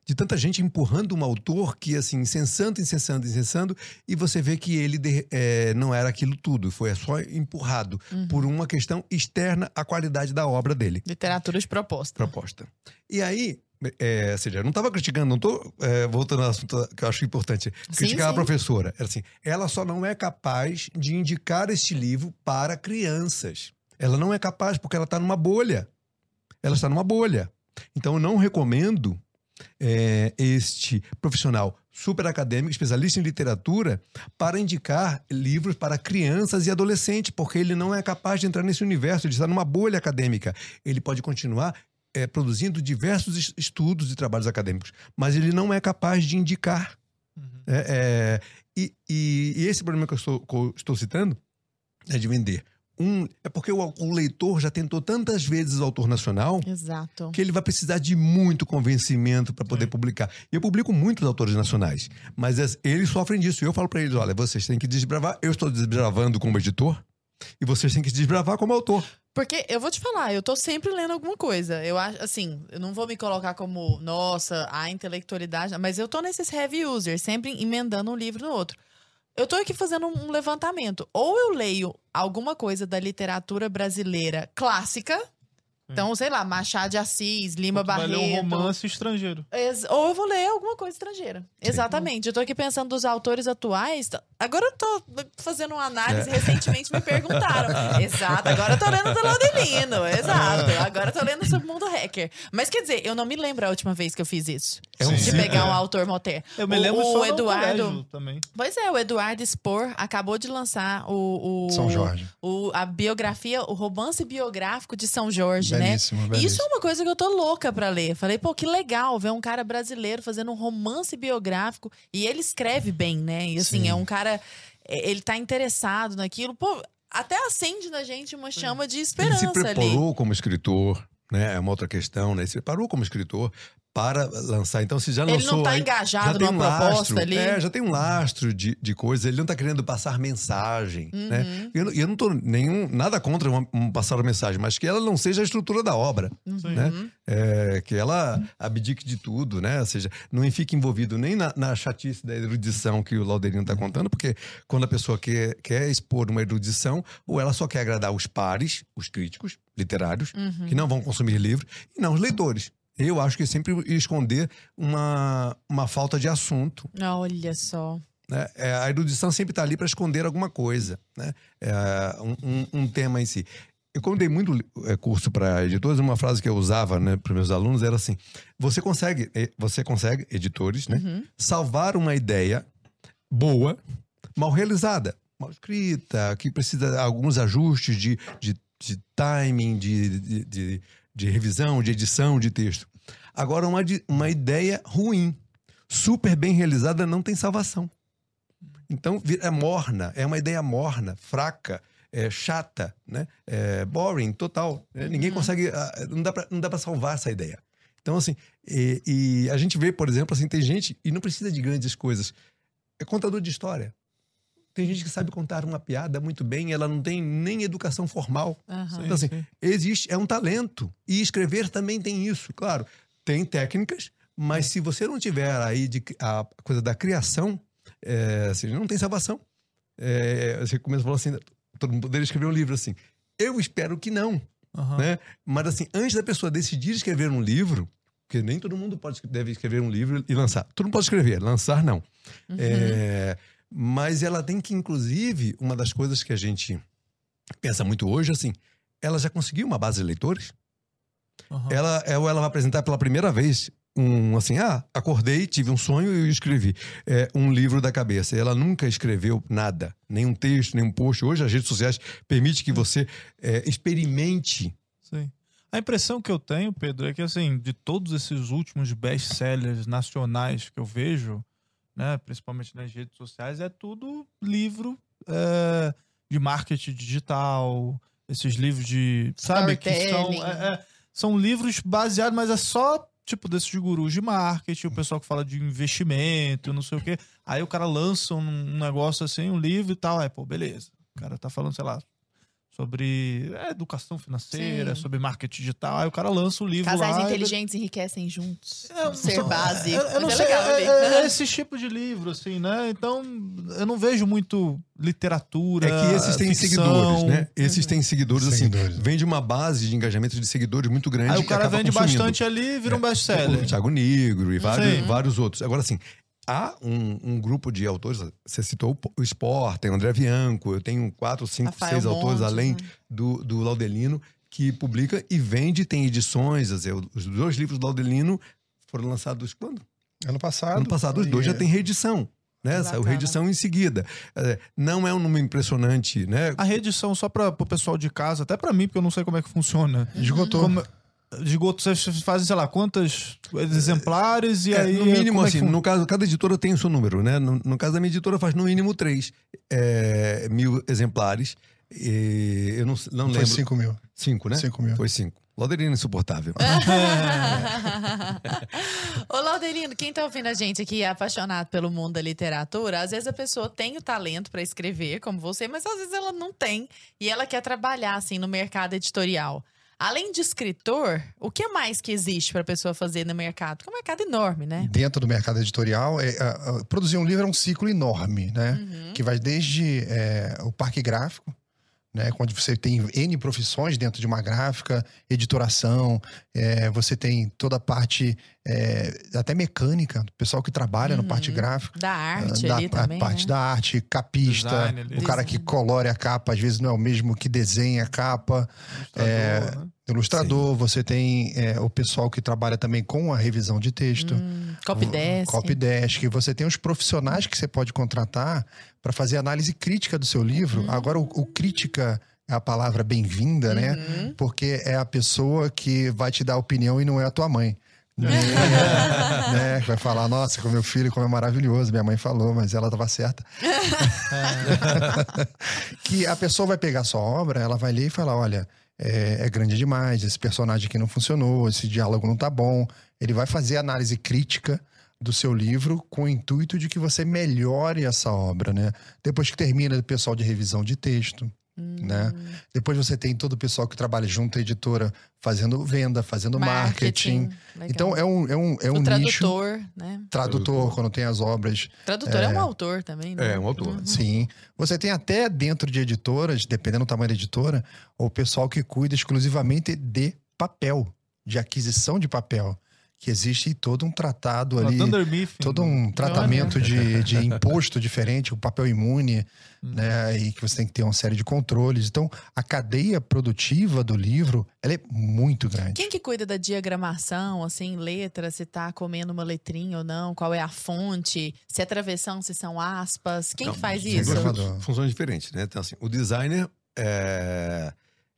De tanta gente empurrando um autor que, assim, incensando, incensando, incensando, e você vê que ele de- é, não era aquilo tudo, foi só empurrado Uhum. por uma questão externa à qualidade da obra dele Literatura de proposta. proposta. E aí, é, ou seja, eu não estava criticando, não estou voltando ao assunto que eu acho importante. Criticar a sim. professora. Era assim, ela só não é capaz de indicar este livro para crianças. Ela não é capaz porque ela está numa bolha. Ela está numa bolha. Então, eu não recomendo é, este profissional super acadêmico, especialista em literatura, para indicar livros para crianças e adolescentes, porque ele não é capaz de entrar nesse universo, ele está numa bolha acadêmica. Ele pode continuar é, produzindo diversos es- estudos e trabalhos acadêmicos, mas ele não é capaz de indicar. Uhum. É, é, e, e- e esse problema que eu estou, que eu estou citando é de vender. Um, é porque o, o leitor já tentou tantas vezes o autor nacional Exato. que ele vai precisar de muito convencimento para poder Sim. publicar. Eu publico muitos autores nacionais, mas as- eles sofrem disso. E eu falo para eles: olha, vocês têm que desbravar. Eu estou desbravando como editor e vocês têm que desbravar como autor. Porque eu vou te falar, eu tô sempre lendo alguma coisa. Eu acho, assim, eu não vou me colocar como, nossa, a intelectualidade, mas eu tô nesses heavy user, sempre emendando um livro no outro. Eu tô aqui fazendo um levantamento. Ou eu leio alguma coisa da literatura brasileira clássica, então, sei lá, Machado de Assis, Lima Tu vai Barreto. ler um romance estrangeiro. Ou eu vou ler alguma coisa estrangeira. Exatamente. Eu tô aqui pensando dos autores atuais. Agora eu tô fazendo uma análise. Recentemente me perguntaram. Exato. Agora eu tô lendo do Laudelino. Exato. Agora eu tô lendo sobre o mundo hacker. Mas quer dizer, eu não me lembro a última vez que eu fiz isso. É um de Sim. pegar É. um autor moter. Eu me O- lembro o, do Eduardo. também. Pois é, o Eduardo Spor acabou de lançar o. o São Jorge. o- a biografia, o romance biográfico de São Jorge, né? Isso é uma coisa que eu tô louca pra ler. Falei, pô, que legal ver um cara brasileiro fazendo um romance biográfico. E ele escreve bem, né? E assim, Sim. é um cara. é, Ele tá interessado naquilo. Pô, até acende na gente uma chama de Ele esperança se ali. preparou como escritor, né? É uma outra questão, né? Ele se preparou como escritor para lançar. Então, se já Ele lançou... não tá aí, engajado já numa um proposta lastro, ali. É, já tem um lastro de, de coisa. Ele não tá querendo passar mensagem, né? Uhum. E eu, não- eu não tô nenhum, nada contra uma, um passar a mensagem, mas que ela não seja a estrutura da obra, Sim. né? Uhum. É, que ela abdique de tudo, né? Ou seja, não fique envolvido nem na, na chatice da erudição que o Lauderino está contando, porque quando a pessoa quer, quer expor uma erudição, ou ela só quer agradar os pares, os críticos literários, Uhum. que não vão consumir livro, e não os leitores. Eu acho que sempre esconder uma, uma falta de assunto. Olha só. Né? É, a erudição sempre está ali para esconder alguma coisa, né? É, um, um- um tema em si. Eu, quando dei muito é, curso para editores, uma frase que eu usava né, para meus alunos era assim: você consegue, você consegue, editores, né, Uhum. salvar uma ideia boa, mal realizada, mal escrita, que precisa de alguns ajustes de, de, de timing, de, de, de, de revisão, de edição de texto. Agora, uma, uma ideia ruim, super bem realizada, não tem salvação. Então, é morna, é uma ideia morna, fraca, é chata, né? É boring, total. né? Ninguém Uhum. consegue. ah, Não dá pra- não dá para salvar essa ideia. Então, assim, e, e a gente vê, por exemplo, assim, tem gente, e não precisa de grandes coisas, é contador de história. Tem gente que sabe contar uma piada muito bem, ela não tem nem educação formal. Aham. Então, assim, sim. existe, é um talento. E escrever também tem isso, claro. Tem técnicas, mas se você não tiver aí de, a coisa da criação, é, assim, não tem salvação. É, você começa a falar assim, todo mundo poderia escrever um livro assim. Eu espero que não, Aham. né? Mas assim, antes da pessoa decidir escrever um livro, porque nem todo mundo pode, deve escrever um livro e lançar. Todo mundo pode escrever, lançar não. Uhum. É, mas ela tem que, inclusive, uma das coisas que a gente pensa muito hoje, assim, ela já conseguiu uma base de leitores? Aham. Ela, é, ou ela vai apresentar pela primeira vez um, assim, ah, acordei, tive um sonho e eu escrevi é, um livro da cabeça. Ela nunca escreveu nada, nenhum texto, nenhum post. Hoje as redes sociais permitem que você é, experimente. Sim. A impressão que eu tenho, Pedro, é que assim, de todos esses últimos best-sellers nacionais que eu vejo, né, principalmente nas redes sociais, é tudo livro é, de marketing digital, esses livros de, sabe, que são, é, é, são livros baseados, mas é só tipo desses gurus de marketing, o pessoal que fala de investimento, não sei o quê. Aí o cara lança um, um negócio assim, um livro e tal, aí, pô, beleza. O cara tá falando, sei lá, sobre é, educação financeira, Sim. sobre marketing digital. Aí o cara lança o livro Casais lá. e- inteligentes enriquecem juntos. É, ser são- base. Eu, eu não Mas sei, é legal é, é- é esse tipo de livro, assim, né? Então, eu não vejo muito literatura. É que esses têm ficção. seguidores, né? Uhum. Esses têm seguidores, assim, Seguidores. vem de uma base de engajamento de seguidores muito grande. Aí o cara vende consumindo. bastante ali e vira um O best-seller. Thiago Negro e vários, Sim. vários outros. Agora, assim, há um, um grupo de autores, você citou o Sport, tem o André Bianco, eu tenho quatro, cinco, Rafael seis autores, Montes, além né? do, do Laudelino, que publica e vende, tem edições. dizer, os dois livros do Laudelino foram lançados quando? Ano passado. Ano passado, os dois e- já tem reedição. Né? Saiu reedição em seguida. É, não é um número impressionante, né? A reedição, só para o pessoal de casa, até para mim, porque eu não sei como é que funciona. Esgotou. Como, esgoto, vocês fazem, sei lá, quantos exemplares e É, aí. no mínimo, é assim, no caso, cada editora tem o seu número, né? No, no caso da minha editora, faz no mínimo três é, mil exemplares. E eu não, não Foi lembro. 5 mil. Cinco, né? 5 mil. Foi cinco. Laudelino é insuportável. Ô, Laudelino, quem tá ouvindo a gente aqui é apaixonado pelo mundo da literatura, às vezes a pessoa tem o talento para escrever, como você, mas às vezes ela não tem. E ela quer trabalhar, assim, no mercado editorial. Além de escritor, o que mais que existe para a pessoa fazer no mercado? Porque é um mercado enorme, né? Dentro do mercado editorial, é, é, é, produzir um livro é um ciclo enorme, né? Uhum. Que vai desde é, o parque gráfico, né? Onde você tem N profissões dentro de uma gráfica, editoração, é, você tem toda a parte é, até mecânica, o pessoal que trabalha Uhum. na parte gráfica. Da arte da ali a também, parte né? da arte, capista, Design o cara que colore a capa, às vezes não é o mesmo que desenha a capa. É, né? Ilustrador, você tem é, o pessoal que trabalha também com a revisão de texto. Hum, copydesk. Copydesk. Você tem os profissionais que você pode contratar para fazer análise crítica do seu livro. Agora, o, o crítica é a palavra bem-vinda, né? Uhum. Porque é a pessoa que vai te dar opinião e não é a tua mãe. né? né? Vai falar, nossa, como meu filho, como é maravilhoso. Minha mãe falou, mas ela estava certa. que a pessoa vai pegar a sua obra, ela vai ler e falar: olha, é, é grande demais, esse personagem aqui não funcionou, esse diálogo não tá bom. Ele vai fazer análise crítica do seu livro com o intuito de que você melhore essa obra, né? Depois que termina o pessoal de revisão de texto, né? Depois você tem todo o pessoal que trabalha junto à editora fazendo venda, fazendo marketing. Legal. Então é um, é um, é o um nicho. tradutor, né? Tradutor, quando tem as obras. Tradutor é, um autor também, né? É, um autor. Uhum. Sim. Você tem até dentro de editoras, dependendo do tamanho da editora, o pessoal que cuida exclusivamente de papel, de aquisição de papel. Que existe todo um tratado Uma ali, todo um tratamento de, de imposto diferente, o papel imune, né? E que você tem que ter uma série de controles. Então, a cadeia produtiva do livro, ela é muito grande. Quem que cuida da diagramação, assim, letra, se tá comendo uma letrinha ou não, qual é a fonte, se é travessão, se são aspas, quem Não, que faz isso? funções diferentes, né? Então, assim, o designer, é,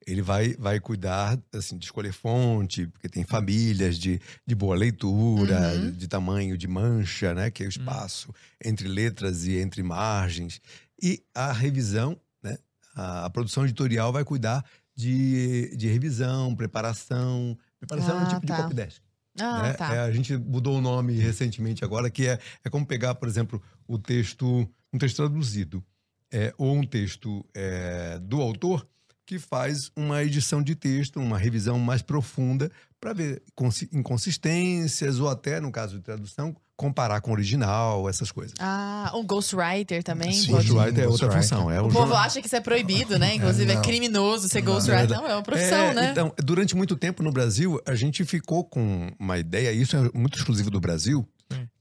ele vai, vai cuidar, assim, de escolher fonte, porque tem famílias de, de boa leitura, Uhum. de tamanho, de mancha, né? Que é o espaço entre letras e entre margens. E a revisão, né? A, a produção editorial vai cuidar de, de revisão, preparação. Preparação é um Ah, tipo tá. de copydesk. Ah, né? tá. É, a gente mudou o nome recentemente agora, que é, é como pegar, por exemplo, o texto, um texto traduzido, é, ou um texto é, do autor que faz uma edição de texto, uma revisão mais profunda para ver consi- inconsistências ou até, no caso de tradução, comparar com o original, essas coisas. Ah, um ghostwriter também? Sim, Ghostwriter é outra ghostwriter. função. É O o povo acha que isso é proibido, né? Inclusive é não. criminoso ser Não, ghostwriter. é Não, é uma profissão, É, né? Então, durante muito tempo no Brasil, a gente ficou com uma ideia, isso é muito exclusivo do Brasil.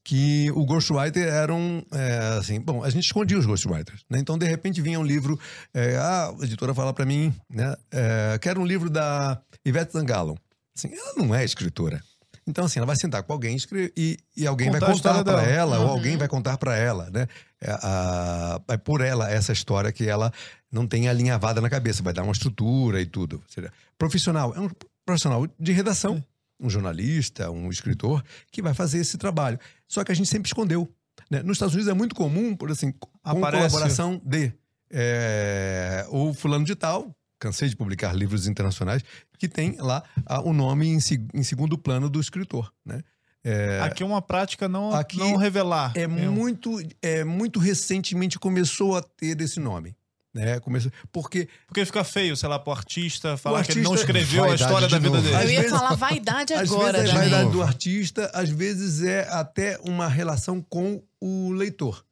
Que o ghostwriter era um, é, assim, bom, a gente escondia os ghostwriters, né? Então, de repente, vinha um livro, é, ah, a editora fala para mim, né, é, quero um livro da Ivete Zangalo. Assim, ela não é escritora. Então, assim, ela vai sentar com alguém e, e alguém Contar a vai contar para ela, ou Uhum. alguém vai contar para ela, né? É, a- é por ela essa história que ela não tem alinhavada na cabeça, vai dar uma estrutura e tudo. Ou seja, profissional, é um profissional de redação, um jornalista, um escritor, que vai fazer esse trabalho. Só que a gente sempre escondeu. né? Nos Estados Unidos é muito comum, por assim, com Aparece. colaboração de é, ou fulano de tal, cansei de publicar livros internacionais, que tem lá ah, o nome em, em segundo plano do escritor, né? É, Aqui é uma prática não, Aqui não revelar. é Eu- muito, é muito recentemente começou a ter esse nome. Né? Começou, porque Porque fica feio, sei lá, pro artista falar que ele não artista- escreveu a história da vida dele. Eu Às ia vezes- falar vaidade às agora, vezes a né? vaidade do artista, às vezes é até uma relação com o leitor.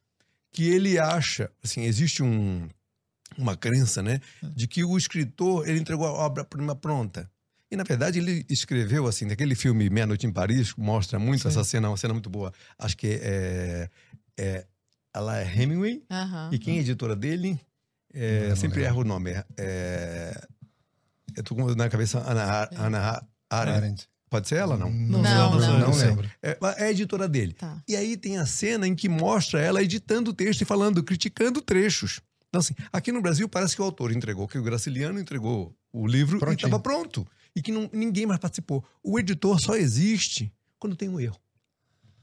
Que ele acha, assim, existe um, uma crença, né? De que o escritor, ele entregou a obra-prima pronta. E, na verdade, ele escreveu, assim, naquele filme Meia Noite em Paris, mostra muito Sim. essa cena, uma cena muito boa. Acho que é... é ela é Hemingway, e quem é editora dele, é, Não, não sempre lembro. erro o nome. É, é, eu tô com na cabeça Ana, Ana Arendt. Arendt. Pode ser ela, não? Não, não, não. não lembro. É, é a editora dele. Tá. E aí tem a cena em que mostra ela editando o texto e falando, criticando trechos. Então, assim, aqui no Brasil parece que o autor entregou, que o Graciliano entregou o livro e Prontinho. estava pronto. E que não- ninguém mais participou. O editor só existe quando tem um erro.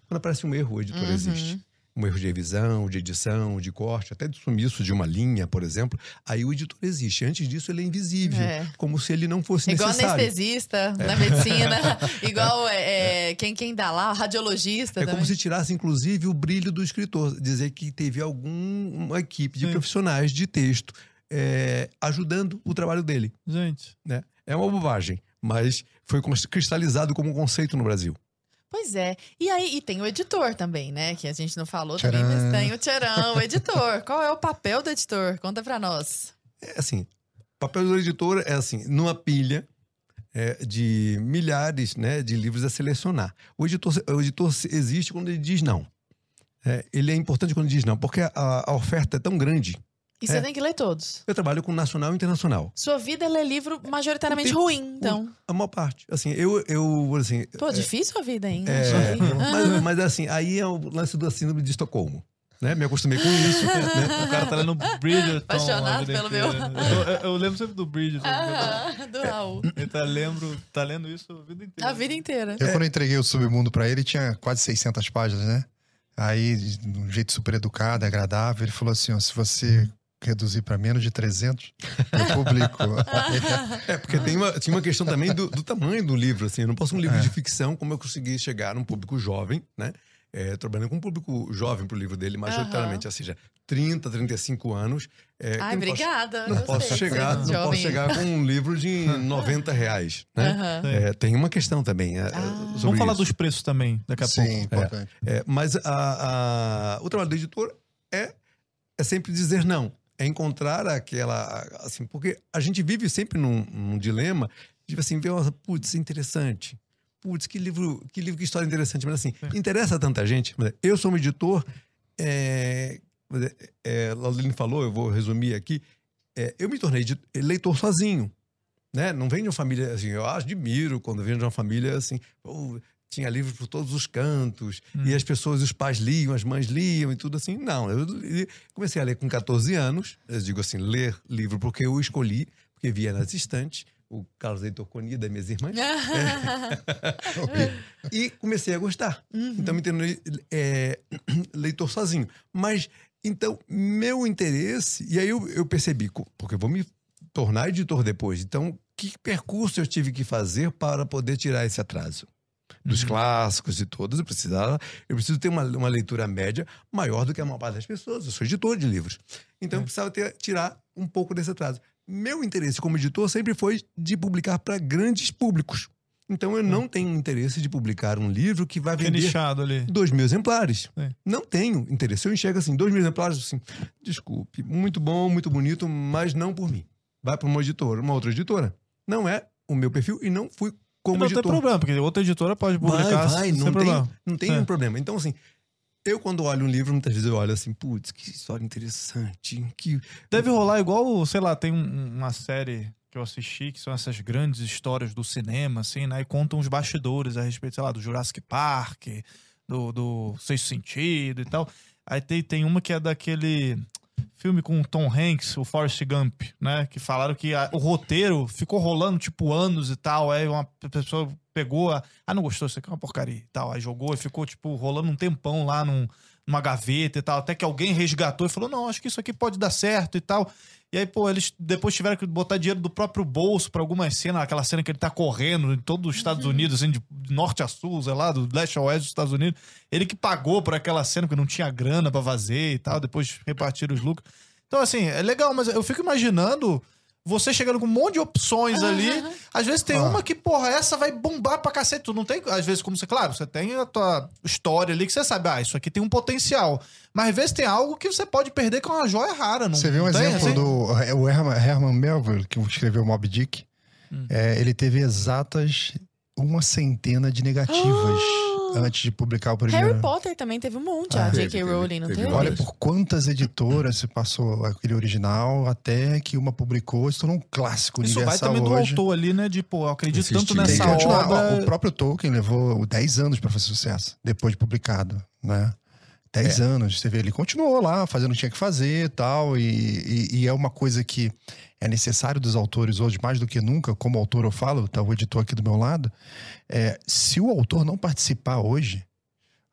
Quando aparece um erro, o editor Uhum. existe. Um erro de revisão, de edição, de corte, até de sumiço de uma linha, por exemplo, aí o editor existe. Antes disso, ele é invisível, É. como se ele não fosse Igual necessário. anestesista na medicina. igual é, é, quem, quem dá lá, radiologista É também. como se tirasse, inclusive, o brilho do escritor. Dizer que teve alguma equipe de Sim. profissionais de texto é, ajudando o trabalho dele. Gente. Né? É uma bobagem, mas foi cristalizado como conceito no Brasil. Pois é. E aí, e tem o editor também, né? Que a gente não falou também, Tcharam. mas tem o Tcharam, o editor. Qual é o papel do editor? Conta pra nós. É assim, o papel do editor é assim, numa pilha é, de milhares né, de livros a selecionar. O editor, o editor existe quando ele diz não. É, ele é importante quando diz não, porque a, a oferta é tão grande. E você É. tem que ler todos. Eu trabalho com nacional e internacional. Sua vida é ler livro majoritariamente ruim, então. A maior parte. Assim, eu, eu assim, Pô, difícil a vida, hein? É, mas, mas assim, aí é o lance da síndrome de Estocolmo. Né? Me acostumei com isso. né? O cara tá lendo Bridgerton. Apaixonado pelo meu. Eu, eu- eu lembro sempre do Bridgerton. Ah, do Raul. Ele tá, lembro, tá lendo isso a vida inteira. A vida inteira. Eu, quando entreguei o Submundo pra ele, tinha quase 600 páginas, né? Aí, de um jeito super educado, agradável, ele falou assim: ó, se você reduzir pra menos de 300, eu publico. É, porque tem uma, tinha uma questão também do, do tamanho do livro. Assim, eu não posso um livro de ficção, como eu consegui chegar num público jovem, né? É, trabalhando com um público jovem pro livro dele, majoritariamente, ou seja, 30, 35 anos. É, Ai, não posso- obrigada. Não gostei posso ser chegar, não posso chegar com um livro de 90 reais, né? Aham. É, tem uma questão também é, Ah. sobre Vamos falar isso. dos preços também, daqui a Sim, pouco. importante. É, mas a- a- o trabalho do editor é, é sempre dizer não. É encontrar aquela. Assim, porque a gente vive sempre num, num dilema de assim, ver, uma, putz, interessante. Putz, que livro, que livro, que história interessante. Mas assim, interessa tanta gente. Eu sou um editor. É, é, Laudeline falou, eu vou resumir aqui. É, eu me tornei leitor sozinho. Né? Não venho de uma família assim, eu admiro quando venho de uma família assim, pô, tinha livros por todos os cantos, e as pessoas, os pais liam, as mães liam e tudo assim. Não, eu comecei a ler com 14 anos, eu digo assim, ler livro porque eu escolhi, porque via nas estantes, o Carlos Heitor Coni das minhas irmãs, e comecei a gostar. Então me tornei é, leitor sozinho. Mas, então, meu interesse, e aí eu, eu percebi, porque eu vou me tornar editor depois, então, que percurso eu tive que fazer para poder tirar esse atraso? Dos clássicos e todos, eu precisava, eu preciso ter uma, uma leitura média maior do que a maior parte das pessoas. Eu sou editor de livros. Então eu precisava ter, tirar um pouco desse atraso. Meu interesse como editor sempre foi de publicar para grandes públicos. Então eu não tenho interesse de publicar um livro que vai vender ali. dois mil exemplares. Sim. Não tenho interesse. Eu enxergo assim, dois mil exemplares, assim, desculpe, muito bom, muito bonito, mas não por mim. Vai para uma editora, uma outra editora. Não é o meu perfil e não fui como não tem editor. problema, porque outra editora pode publicar Vai, vai, não tem, problema. não tem É. nenhum problema. Então, assim, eu quando olho um livro, muitas vezes eu olho assim, putz, que história interessante, que... Deve rolar igual, sei lá, tem um- uma série que eu assisti, que são essas grandes histórias do cinema, assim, né? E contam os bastidores a respeito, sei lá, do Jurassic Park, do, do Sexto Sentido e tal. Aí tem, tem uma que é daquele filme com o Tom Hanks, o Forrest Gump, né? Que falaram que a- o roteiro ficou rolando, tipo, anos e tal. Aí uma pessoa pegou, a, ah, não gostou, isso aqui é uma porcaria e tal. Aí jogou e ficou, tipo, rolando um tempão lá num, numa gaveta e tal. Até que alguém resgatou e falou, não, acho que isso aqui pode dar certo e tal. E aí, pô, eles depois tiveram que botar dinheiro do próprio bolso pra algumas cenas, aquela cena que ele tá correndo em todos os Estados Unidos, assim, de norte a sul, sei lá, do leste a oeste dos Estados Unidos. Ele que pagou por aquela cena, porque não tinha grana pra fazer e tal, depois repartiram os lucros. Então, assim, é legal, mas eu fico imaginando você chegando com um monte de opções ali. Às vezes tem Ah. uma que, porra, essa vai bombar pra cacete. Tu não tem, às vezes, como você, claro, você tem a tua história ali que você sabe, ah, isso aqui tem um potencial. Mas às vezes tem algo que você pode perder com uma joia rara. Não, Você vê um tem, exemplo assim? do é, o Herman, Herman Melville, que escreveu Moby Dick. Hum. É, ele teve exatas uma centena de negativas antes de publicar o primeiro. Harry Potter também teve um monte, a Ah, J.K. teve, Rowling, não teve teve? Olha por quantas editoras se passou aquele original até que uma publicou, se tornou um clássico Isso vai universal também do hoje. autor ali, né? De, pô, eu acredito Insistir. tanto nessa obra. O próprio Tolkien levou 10 anos para fazer sucesso, depois de publicado, né? 10 anos, você vê, ele continuou lá, fazendo o que tinha que fazer e tal, e, e, e é uma coisa que é necessário dos autores hoje, mais do que nunca, como autor eu falo, tá o editor aqui do meu lado, é, se o autor não participar hoje,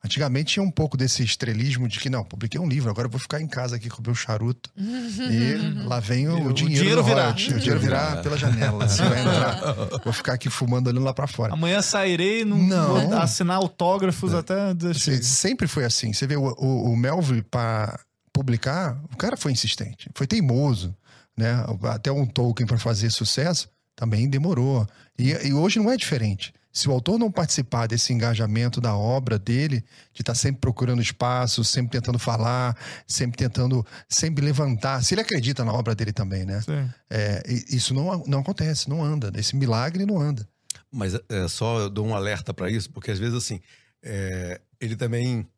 Antigamente tinha um pouco desse estrelismo de que, não, publiquei um livro, agora eu vou ficar em casa aqui com o meu charuto. e lá vem o, O dinheiro, dinheiro do virar. royalty. O dinheiro virar pela janela. Assim, vai entrar. Vou ficar aqui fumando olhando lá pra fora. Amanhã sairei, não, Não. vou assinar autógrafos até dizer Se- chega. sempre foi assim. Você vê o, o, o Melville para publicar, o cara foi insistente, foi teimoso, né? Até um Tolkien para fazer sucesso também demorou. E, e hoje não é diferente. Se o autor não participar desse engajamento da obra dele, de estar sempre procurando espaço, sempre tentando falar, sempre tentando, sempre levantar, se ele acredita na obra dele também, né? Sim. É, isso não, não acontece, não anda. Esse milagre não anda. Mas é, só eu dou um alerta para isso, porque às vezes, assim, é, ele também.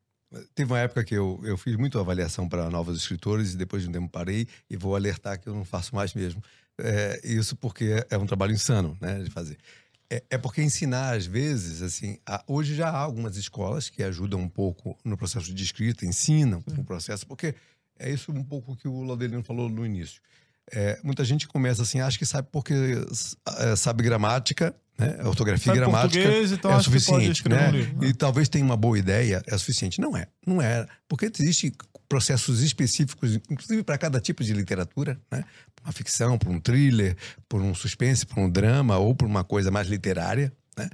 Teve uma época que eu, eu fiz muito avaliação para novos escritores e depois de um tempo parei e vou alertar que eu não faço mais mesmo. É, isso porque é um trabalho insano, né, de fazer. É, é porque ensinar, às vezes, assim, há- hoje já há algumas escolas que ajudam um pouco no processo de escrita, ensinam o processo, porque é isso um pouco que o Laudelino falou no início. É, muita gente começa assim, acha que sabe porque é, sabe gramática, né? Ortografia e Sabe gramática português, então é suficiente, né? um né? E talvez tenha uma boa ideia, é suficiente. Não é, não é. Porque existem processos específicos, inclusive para cada tipo de literatura, né? Uma ficção, para um thriller, por um suspense, por um drama ou por uma coisa mais literária, né?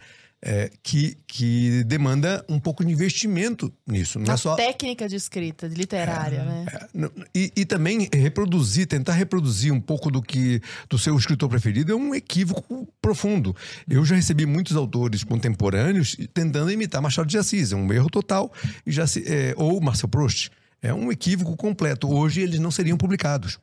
É, que, que demanda um pouco de investimento nisso. Não Na é só técnica de escrita, de literária, né? N- E, e também reproduzir, tentar reproduzir um pouco do que do seu escritor preferido é um equívoco profundo. Eu já recebi muitos autores contemporâneos tentando imitar Machado de Assis, é um erro total. E já se, é, ou Marcel Proust, é um equívoco completo. Hoje eles não seriam publicados.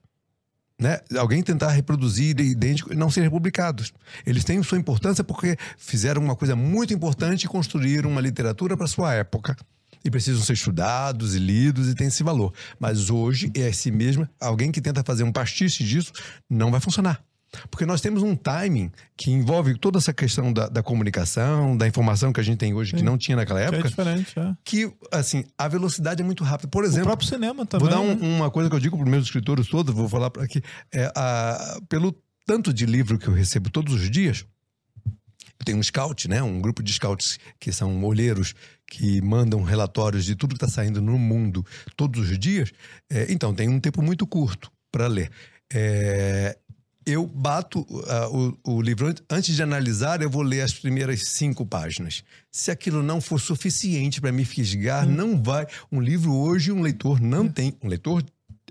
Né? Alguém tentar reproduzir idêntico e não serem publicados. Eles têm sua importância porque fizeram uma coisa muito importante e construíram uma literatura para sua época. E precisam ser estudados e lidos e tem esse valor. Mas hoje é assim mesmo. Alguém que tenta fazer um pastiche disso não vai funcionar. Porque nós temos um timing que envolve toda essa questão da, da comunicação, da informação que a gente tem hoje, que Sim. não tinha naquela Que é época, diferente, é. que, assim, a velocidade é muito rápida. Por O exemplo, próprio cinema também. Vou dar um- uma coisa que eu digo para os meus escritores todos, vou falar para aqui. É, a- pelo tanto de livro que eu recebo todos os dias, eu tenho um scout, né? Um grupo de scouts que são olheiros que mandam relatórios de tudo que está saindo no mundo todos os dias. É, então, tem um tempo muito curto para ler. É, eu bato ah, o, o livro an- antes de analisar, eu vou ler as primeiras cinco páginas. Se aquilo não for suficiente para me fisgar, não vai. Um livro hoje, um leitor não tem. Um leitor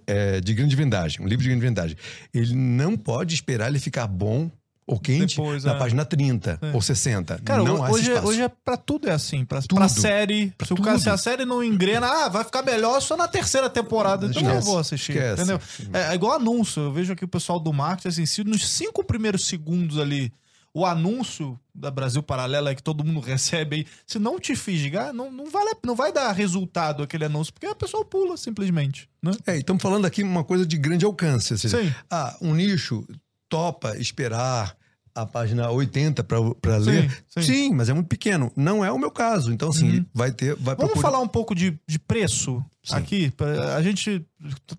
é, de grande vendagem, um livro de grande vendagem. Ele não pode esperar ele ficar bom ou quente Depois, na é. página 30 É. ou 60. Cara, não hoje, é- hoje é pra tudo é assim. Pra, Tudo. pra série. se, o cara, tudo. se a série não engrena, ah, vai ficar melhor só na terceira temporada. Então eu não Esquece. vou assistir. Esquece. Entendeu? É, é igual anúncio. Eu vejo aqui o pessoal do marketing, assim, se nos cinco primeiros segundos ali, o anúncio da Brasil Paralela que todo mundo recebe aí, se não te fisgar, não, não, vale, não vai dar resultado aquele anúncio, porque a pessoa pula simplesmente. Né? É, e estamos falando aqui uma coisa de grande alcance. Ou seja, Sim. ah, um nicho topa esperar a página 80 para ler. sim. Sim, mas é muito pequeno. Não é o meu caso. Então, assim, Uhum. vai ter. Vai Vamos procurar- falar um pouco de, de preço Sim. aqui? A gente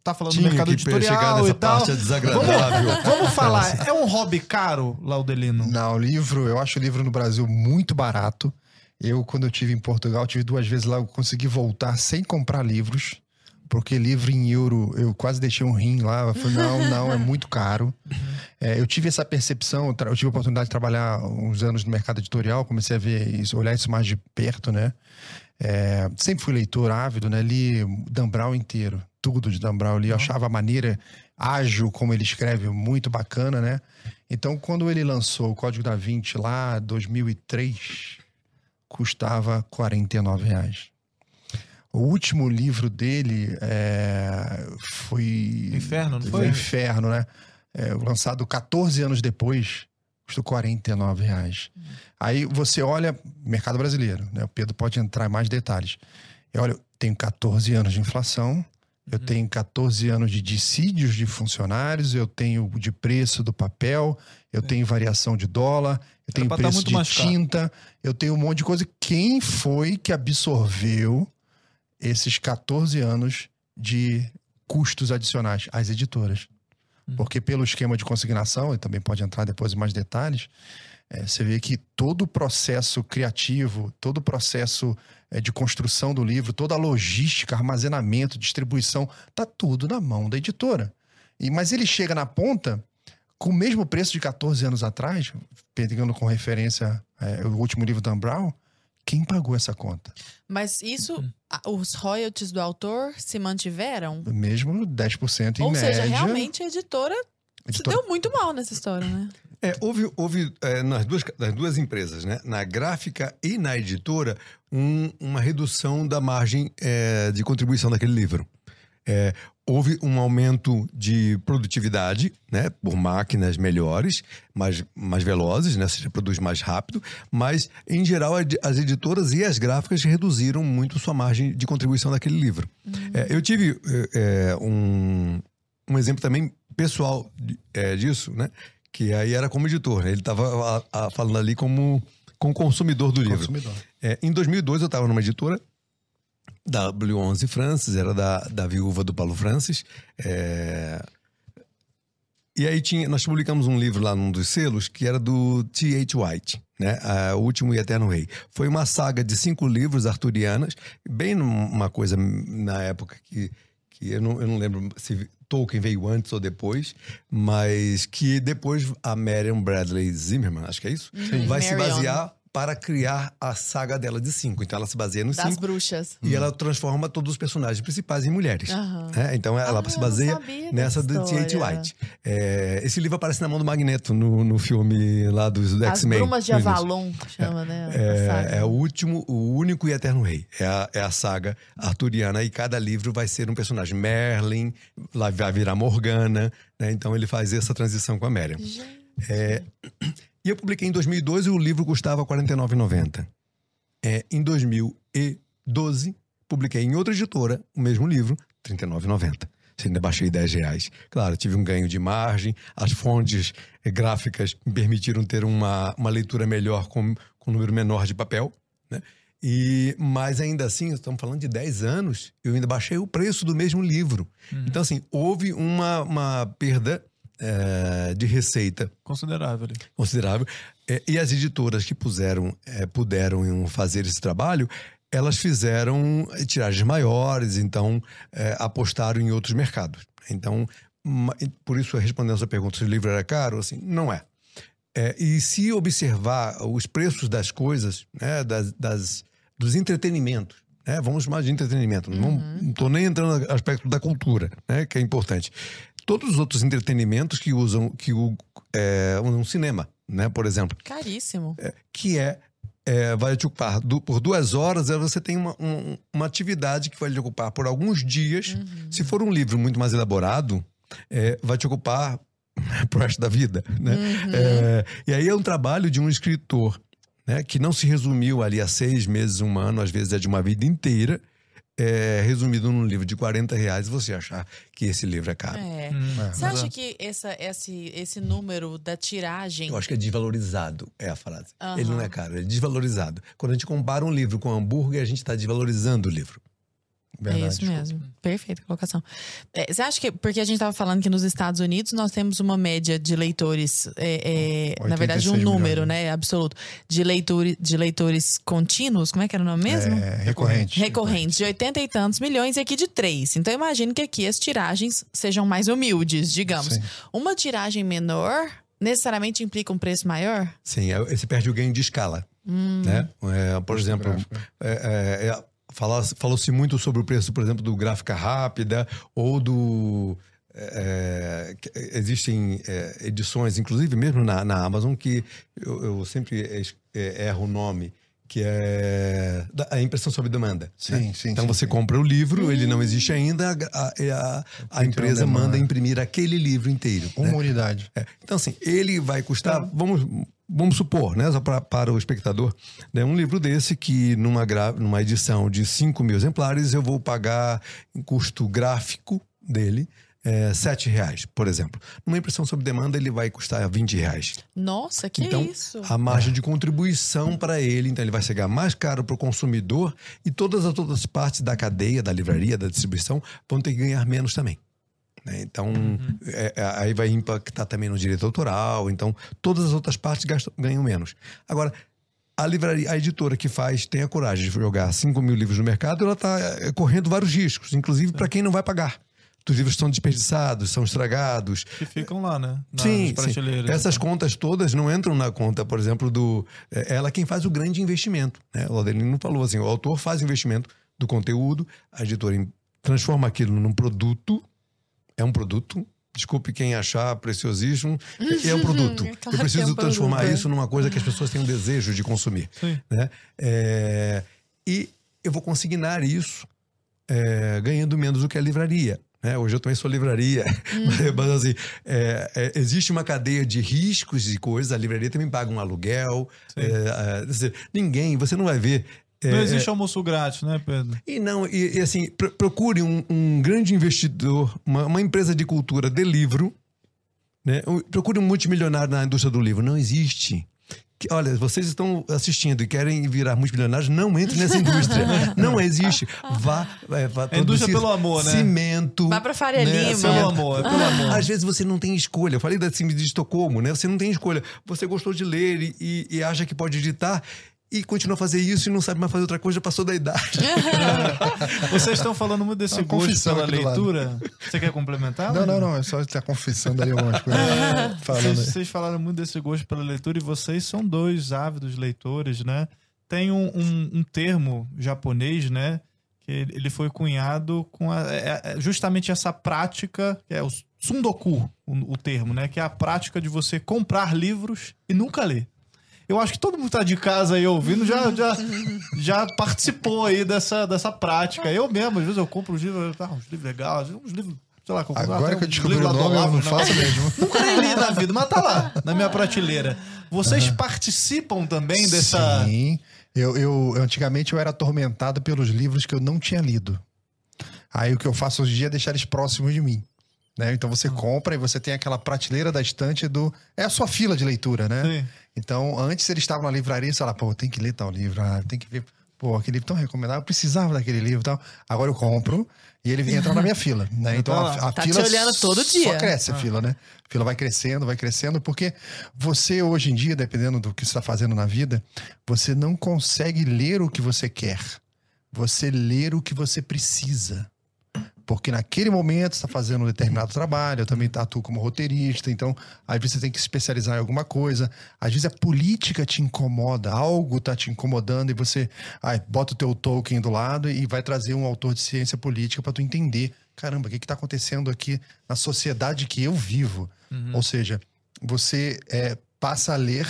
tá falando Tinha do mercado que chegar editorial nessa e tal. parte desagradável. Vamos falar, é um hobby caro, Laudelino? Não, livro, eu acho o livro no Brasil muito barato. Eu, quando eu tive em Portugal, tive duas vezes lá, eu consegui voltar sem comprar livros, porque livro em euro, eu quase deixei um rim lá. Eu falei, não, não, é muito caro. É, eu tive essa percepção, eu eu tive a oportunidade de trabalhar uns anos no mercado editorial, comecei a ver isso, olhar isso mais de perto, né? É, sempre fui leitor ávido, né? Li Dan Brown inteiro, tudo de Dan Brown. Li, eu achava a maneira ágil como ele escreve muito bacana, né? Então, quando ele lançou o Código da Vinci lá, 2003, custava 49 reais. O último livro dele é, foi... Inferno, não foi? foi? Inferno, né? É, lançado 14 anos depois, custou 49 reais. Aí você olha mercado brasileiro, né? O Pedro pode entrar em mais detalhes. Eu olho, tenho 14 anos de inflação, eu Uhum. tenho 14 anos de dissídios de funcionários, eu tenho de preço do papel, eu tenho variação de dólar, eu tenho pra tá preço de caro. tinta, eu tenho um monte de coisa. Quem foi que absorveu esses 14 anos de custos adicionais? As editoras. Uhum. Porque pelo esquema de consignação, e também pode entrar depois em mais detalhes, É, você vê que todo o processo criativo, todo o processo é, de construção do livro, toda a logística, armazenamento, distribuição, tá tudo na mão da editora. E, mas ele chega na ponta com o mesmo preço de 14 anos atrás, pegando com referência é, o último livro Dan Brown, quem pagou essa conta? Mas isso, a- os royalties do autor se mantiveram? Mesmo 10% em Ou média. seja, realmente a editora se editora- deu muito mal nessa história, né? É, houve, houve é, nas, duas, nas duas empresas, né? na gráfica e na editora, um- uma redução da margem é, de contribuição daquele livro. Houve um aumento de produtividade, né, por máquinas melhores, mais, mais velozes, né, seja, produz mais rápido, mas, em geral, as editoras e as gráficas reduziram muito sua margem de contribuição daquele livro. É, eu tive é, é, um, um exemplo também pessoal é, disso, né, que aí era como editor, né, ele estava falando ali como, como consumidor do livro. Consumidor. É, em 2002 eu estava numa editora W11 Francis, era da, da viúva do Paulo Francis. é, E aí tinha, nós publicamos um livro lá num dos selos que era do T.H. White, né? O Último e Eterno Rei. Foi uma saga de cinco livros arturianas, bem numa coisa na época que, que eu, não, eu não lembro se Tolkien veio antes ou depois, mas que depois a Marion Bradley Zimmerman, acho que é isso, vai se Marion. basear para criar a saga dela de cinco. Então ela se baseia nos Das cinco bruxas. e ela transforma todos os personagens principais em mulheres. Né? Então ela Ah, se baseia nessa do T.H. White. É, esse livro aparece na mão do Magneto no, no filme lá dos do As X-Men. Brumas de. Avalon, chama, né? É, é o último, o único e eterno rei. É a, é a saga arturiana e cada livro vai ser um personagem. Merlin, lá vai virar Morgana, né? Então ele faz essa transição com a. Gente. É, e eu publiquei em 2002 e o livro custava R$ 49,90. É, em 2012, publiquei em outra editora o mesmo livro, R$ 39,90. Assim, Ainda baixei 10 reais. Claro, tive um ganho de margem, as fontes eh, gráficas me permitiram ter uma, uma leitura melhor com, com um número menor de papel, né? E, mas ainda assim, estamos falando de 10 anos, eu ainda baixei o preço do mesmo livro. Então, assim, houve uma, uma perda eh, de receita Considerável ali. considerável. É, e as editoras que puseram, é, puderam fazer esse trabalho, elas fizeram é, tiragens maiores, então é, apostaram em outros mercados. Então, ma- e por isso, respondendo a sua pergunta se o livro era caro, assim, não é. É, e se observar os preços das coisas, né, das, das- dos entretenimentos, né, vamos chamar de entretenimento, não estou nem entrando no aspecto da cultura, né, que é importante. Todos os outros entretenimentos que usam que o, é, um cinema, né, por exemplo, Caríssimo. que é, é, vai te ocupar du- por duas horas, aí você tem uma, um- uma atividade que vai te ocupar por alguns dias. Se for um livro muito mais elaborado, é, vai te ocupar pro resto da vida, né? É, e aí é um trabalho de um escritor, né? Que não se resumiu ali a seis meses, um ano, às vezes é de uma vida inteira, é, resumido num livro de 40 reais, você achar que esse livro é caro. É. É. Você acha que essa, esse, esse número da tiragem. Eu acho que é desvalorizado, é a frase. Aham. Ele não é caro, ele é desvalorizado. Quando a gente compara um livro com hambúrguer, a gente está desvalorizando o livro. Verdade, é isso desculpa. mesmo. Perfeita colocação. É, você acha que. Porque a gente estava falando que nos Estados Unidos nós temos uma média de leitores. é, é, na verdade, um 86 número, milhões. né? Absoluto. De, leitores de leitores contínuos. Como é que era o nome mesmo? É, recorrente. Recorrentes, de 80 e tantos milhões e aqui de 3. Então, imagino que aqui as tiragens sejam mais humildes, digamos. Sim. Uma tiragem menor necessariamente implica um preço maior? Sim, aí você perde o ganho de escala. Hum. Né? É, por exemplo, é, é, é, falou-se muito sobre o preço, por exemplo, do gráfica rápida ou do. é, que- existem é, edições, inclusive mesmo na, na Amazon, que eu, eu sempre es- é, erro o nome, que é da- a impressão sob demanda. Sim, né? sim, Então sim, você sim. compra o livro, ele não existe ainda, a, a- a- a empresa manda imprimir aquele livro inteiro. né? Uma unidade. É, Então, assim, ele vai custar, vamos, vamos supor, né, pra, para o espectador, né, um livro desse que numa, gra- numa edição de 5 mil exemplares eu vou pagar em custo gráfico dele é, 7 reais, por exemplo. Numa impressão sob demanda ele vai custar 20 reais. Nossa, que então, isso? a margem de contribuição para ele, então ele vai chegar mais caro para o consumidor e todas as outras partes da cadeia, da livraria, da distribuição, vão ter que ganhar menos também. Né? Então, é, é, aí vai impactar também no direito autoral. Então, todas as outras partes gastam, ganham menos. Agora, a livraria, a editora que faz, tem a coragem de jogar 5 mil livros no mercado, ela está correndo vários riscos, inclusive para quem não vai pagar. Os livros são desperdiçados, são estragados. Que ficam lá, né? Nas Sim, prateleiras. sim. Essas contas todas não entram na conta, por exemplo, do. é Ela quem faz o grande investimento. Né? O Adelino falou assim: o autor faz investimento do conteúdo, a editora transforma aquilo num produto. É um produto. Desculpe quem achar preciosismo. É um produto. Claro que Eu é preciso um transformar produto, é. isso numa coisa que as pessoas tenham desejo de consumir. Sim. Né? É, E eu vou consignar isso é, ganhando menos do que a livraria. né? Hoje eu também sou livraria, mas assim, é, é, existe uma cadeia de riscos e coisas. A livraria também paga um aluguel. É, é, dizer, ninguém, você não vai ver. É, Não existe almoço grátis, né, Pedro? e não, e, e assim, pro- procure um, um grande investidor, uma, uma empresa de cultura de livro, né? Procure um multimilionário na indústria do livro. Não existe. Que- olha, vocês estão assistindo e querem virar multimilionários, não entre nessa indústria. não existe. Vá, é, vá É indústria pelo amor, né? Cimento. Vai pra Faria né? Lima. Pelo amor, é pelo amor. Às vezes você não tem escolha. Eu falei da síndrome de Estocolmo, né? Você não tem escolha. Você gostou de ler e, e- e acha que pode editar e continua a fazer isso e não sabe mais fazer outra coisa, já passou da idade. Vocês estão falando muito desse Uma gosto pela leitura. Você quer complementar? Não, não, não. É só estar confessando ali algumas coisas. falando Vocês, vocês falaram muito desse gosto pela leitura e vocês são dois ávidos leitores, né? Tem um, um- um termo japonês, né? Que ele ele foi cunhado com a- é- é justamente essa prática, que é o sundoku, o, o termo, né? Que é a prática de você comprar livros e nunca ler. Eu acho que todo mundo tá de casa aí ouvindo já, já, já participou aí dessa, dessa prática. Eu mesmo, às vezes eu compro uns livros, ah, uns livros legais, uns livros, sei lá, compro- Agora ah, que eu um descobri o nome, eu não né? faço mesmo. Nunca nem li na vida, mas tá lá, na minha prateleira. Vocês participam também dessa. Sim. Eu, eu, antigamente eu era atormentado pelos livros que eu não tinha lido. Aí o que eu faço hoje em dia é deixar eles próximos de mim. Né? Então Ah. você compra e você tem aquela prateleira da estante do. É a sua fila de leitura, né? Sim. Então, antes eles estavam na livraria, você fala, pô, tem que ler tal livro, ah, tem que ver. Pô, aquele livro tão recomendado, eu precisava daquele livro e tal. Agora eu compro e ele entra na minha fila, né? Então Tá a, lá. a Tá fila te olhando todo só dia. cresce a fila, né? A fila vai crescendo, vai crescendo, porque você hoje em dia, dependendo do que você está fazendo na vida, você não consegue ler o que você quer. Você ler o que você precisa. Porque naquele momento você está fazendo um determinado trabalho, eu também atuo como roteirista, então às vezes você tem que se especializar em alguma coisa. Às vezes a política te incomoda, algo está te incomodando e você ai, bota o teu Tolkien do lado e vai trazer um autor de ciência política para tu entender, caramba, o que está acontecendo aqui na sociedade que eu vivo. Ou seja, você é, passa a ler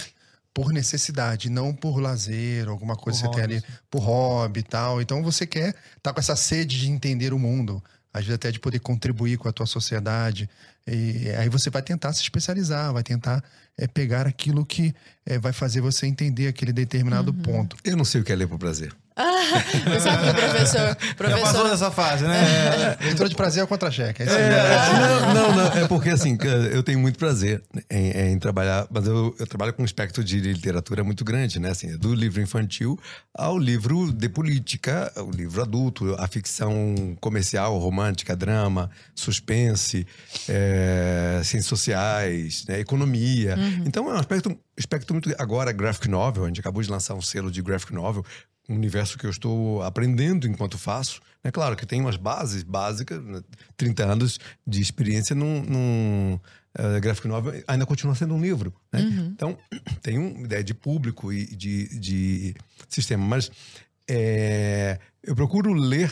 por necessidade, não por lazer, alguma coisa Por que você tem hobby, ali por hobby e tal. Então você quer tá com essa sede de entender o mundo, às vezes até de poder contribuir com a tua sociedade. E aí você vai tentar se especializar, vai tentar é, pegar aquilo que é, vai fazer você entender aquele determinado ponto. Eu não sei o que é ler por prazer. Sabe que o professor, Já passou professor dessa fase, né? Leitura de prazer é o contra-cheque. É isso aí. É, não, não, não. É porque, assim, eu tenho muito prazer em, em trabalhar, mas eu, eu trabalho com um espectro de literatura muito grande, né? Assim, do livro infantil ao livro de política, o livro adulto, a ficção comercial, romântica, drama, suspense, é, ciências sociais, né? economia. Então, é um aspecto, espectro muito. Agora, graphic novel, a gente acabou de lançar um selo de graphic novel, um universo que eu estou aprendendo enquanto faço. É claro que tem umas bases básicas, né? 30 anos de experiência num, num eh, graphic novel, ainda continua sendo um livro. né? Então, tem uma ideia de público e de, de sistema, mas eh, eu procuro ler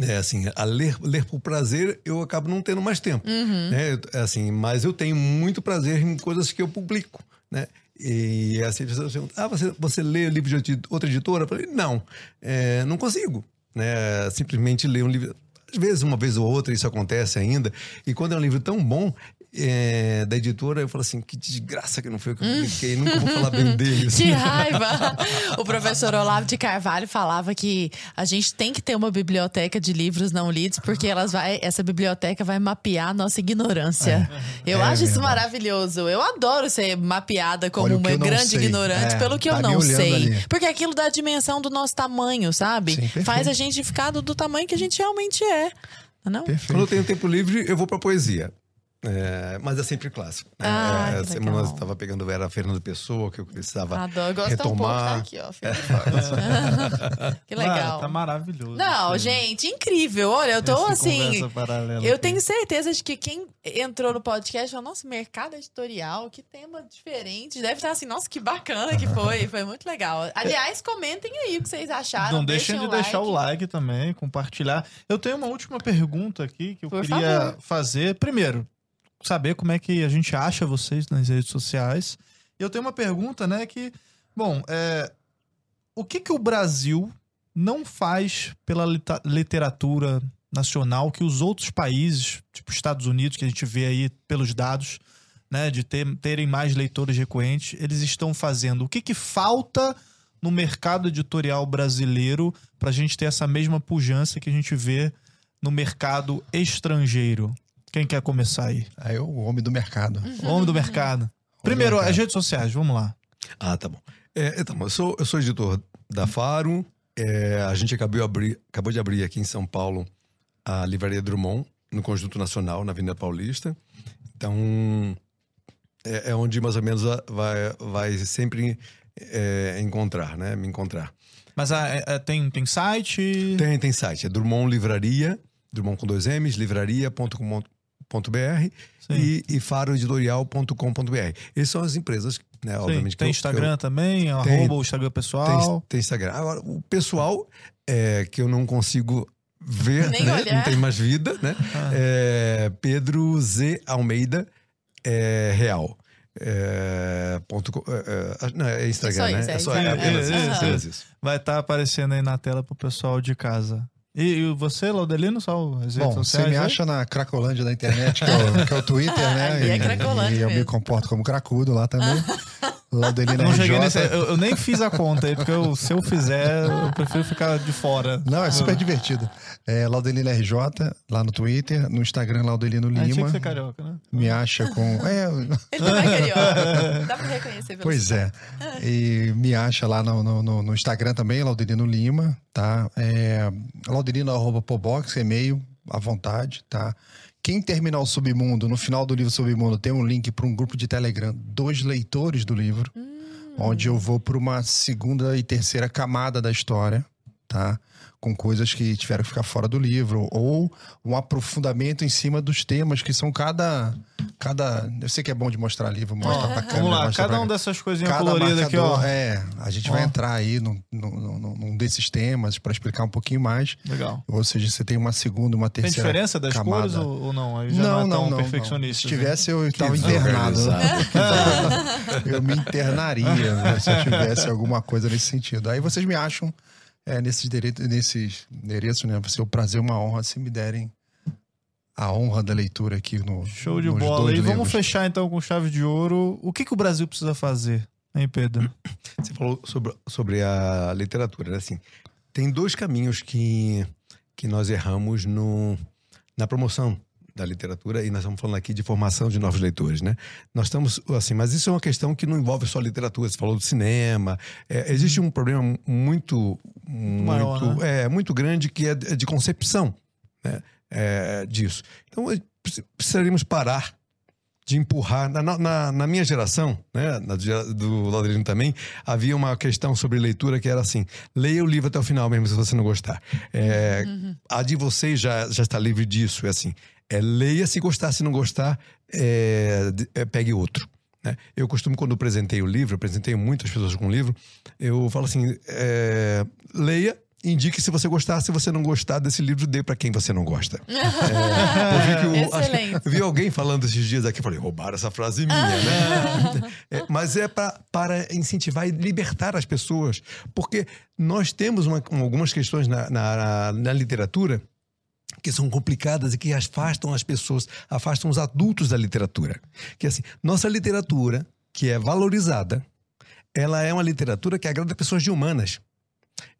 é, assim, a ler, ler por prazer, eu acabo não tendo mais tempo. Né? Eu- assim, mas eu tenho muito prazer em coisas que eu publico. Né? E assim, as pessoas perguntam, ah, você, você lê livro de outra editora? Eu falei, não, é, não consigo. Né? Simplesmente ler um livro. Às vezes, uma vez ou outra, isso acontece ainda. E quando é um livro tão bom é, da editora, eu falo assim, que desgraça que não foi o que eu publiquei, nunca vou falar bem dele. Que raiva! O professor Olavo de Carvalho falava que a gente tem que ter uma biblioteca de livros não lidos, porque elas vai, essa biblioteca vai mapear a nossa ignorância. Eu É acho isso maravilhoso. Eu adoro ser mapeada como Olha uma grande sei. ignorante É, pelo que eu tá não sei. ali. Porque aquilo dá a dimensão do nosso tamanho, sabe? Sim. Faz a gente ficar do, do tamanho que a gente realmente é. Não? é Perfeito. Quando eu tenho tempo livre, eu vou pra poesia. É, mas é sempre clássico. né? Ah, é, que essa semana eu estava pegando Vera Fernando Pessoa, que eu precisava. Adoro. Eu gosto tão pouco, tá retomar. aqui, ó. Fica fácil. que legal. Ah, tá maravilhoso. Não, gente, incrível. Olha, eu tô esse assim. Eu aqui. tenho certeza de que quem entrou no podcast falou, nossa, mercado editorial, que tema diferente. Deve estar assim, nossa, que bacana que foi. Foi muito legal. Aliás, comentem aí o que vocês acharam. Não deixem de o deixar o like também, compartilhar. Eu tenho uma última pergunta aqui que eu Por queria favor. fazer. Primeiro, saber como é que a gente acha vocês nas redes sociais. E eu tenho uma pergunta, né, que, bom, é, o que que o Brasil não faz pela literatura nacional que os outros países, tipo Estados Unidos, que a gente vê aí pelos dados, né, de ter- terem mais leitores recorrentes, eles estão fazendo? O que que falta no mercado editorial brasileiro para a gente ter essa mesma pujança que a gente vê no mercado estrangeiro? Quem quer começar aí? Aí o homem do mercado. O homem do mercado. Primeiro, mercado. as redes sociais, vamos lá. Ah, tá bom. É, então, eu sou, eu sou editor da Faro. É, a gente acabou, de abrir- acabou de abrir aqui em São Paulo a Livraria Drummond, no Conjunto Nacional, na Avenida Paulista. Então, é, é onde mais ou menos a- vai, vai sempre é, encontrar, né? Me encontrar. Mas ah, é- é, tem, tem site? Tem, tem site, é Drummond Livraria, Drummond com dois M's, livraria.com.br E, e faroeditorial.com.br. Essas são as empresas, né? Sim. Obviamente que Tem eu- Instagram também? Tem- arroba o Instagram Tem, pessoal? tem Instagram. Agora, o pessoal é, que eu não consigo ver, né? não tem mais vida, né? Ah. É Pedro Z. Almeida é, Real. É, ponto, é, é, não, é Instagram, É só né? é é só é. Vai estar aparecendo aí na tela pro pessoal de casa. E, e você, Laudelino, só as redes Bom, você me aí? acha na Cracolândia da internet, que é o, que é o Twitter, né? Ali é E- e eu me comporto como cracudo lá também. Laudelina Não cheguei RJ. nesse. Eu, eu nem fiz a conta aí, porque eu- se eu fizer, eu prefiro ficar de fora. Não, é super divertido. É Laudelino RJ, lá no Twitter, no Instagram Laudelino Ah, tinha Lima. que ser carioca, né? Me acha com. É, Ele também é carioca. Dá pra reconhecer pelo Pois é. E me acha lá no, no, no- no Instagram também, Laudelino Lima, tá? É, Laudelino.pobox, e-mail, à vontade, tá? Quem terminar o Submundo, no final do livro Submundo, tem um link para um grupo de Telegram dos leitores do livro, onde eu vou para uma segunda e terceira camada da história, tá? Com coisas que tiveram que ficar fora do livro, ou um aprofundamento em cima dos temas que são cada. cada eu sei que é bom de mostrar livro, mostra pra câmera. Vamos lá, cada pra- um dessas coisinhas coloridas aqui, ó. É, a gente Ó. vai entrar aí num, num, num- desses temas para explicar um pouquinho mais. Legal. Ou seja, você tem uma segunda, uma Tem terceira. diferença das camada. cores ou, ou não? Já não, Não, é não, tão não, perfeccionista. Se tivesse, eu estava internado. né? eu me internaria né, se eu tivesse alguma coisa nesse sentido. Aí vocês me acham é, nesses, dire... nesses endereços, né? Vai ser um prazer, uma honra se me derem a honra da leitura aqui no. Show de bola. E vamos livros. fechar então com chave de ouro. O que, que o Brasil precisa fazer, hein, Pedro? Você falou sobre, sobre a literatura, né? Assim, tem dois caminhos que, que nós erramos no, na promoção da literatura e nós estamos falando aqui de formação de novos leitores, né? Nós estamos, assim, mas isso é uma questão que não envolve só literatura, você falou do cinema, é, existe um problema muito, muito, maior, é, muito grande que é de concepção, né? É, disso. Então, preci- precisaríamos parar de empurrar. Na, na- na minha geração, né, na do Laudelino também, havia uma questão sobre leitura que era assim: leia o livro até o final, mesmo se você não gostar. É, A de vocês já, já está livre disso. É assim: é, leia se gostar, se não gostar, é, é, pegue outro. né? Eu costumo, quando apresentei o livro, apresentei muitas pessoas com o livro, eu falo assim: é, leia. Indique se você gostar, se você não gostar desse livro, dê para quem você não gosta. É, eu vi que eu vi alguém falando esses dias aqui, eu falei, roubaram essa frase minha, né? É, mas é pra, para incentivar e libertar as pessoas. Porque nós temos uma- algumas questões na, na, na literatura que são complicadas e que afastam as pessoas, afastam os adultos da literatura. Que assim, nossa literatura, que é valorizada, ela é uma literatura que agrada pessoas de humanas.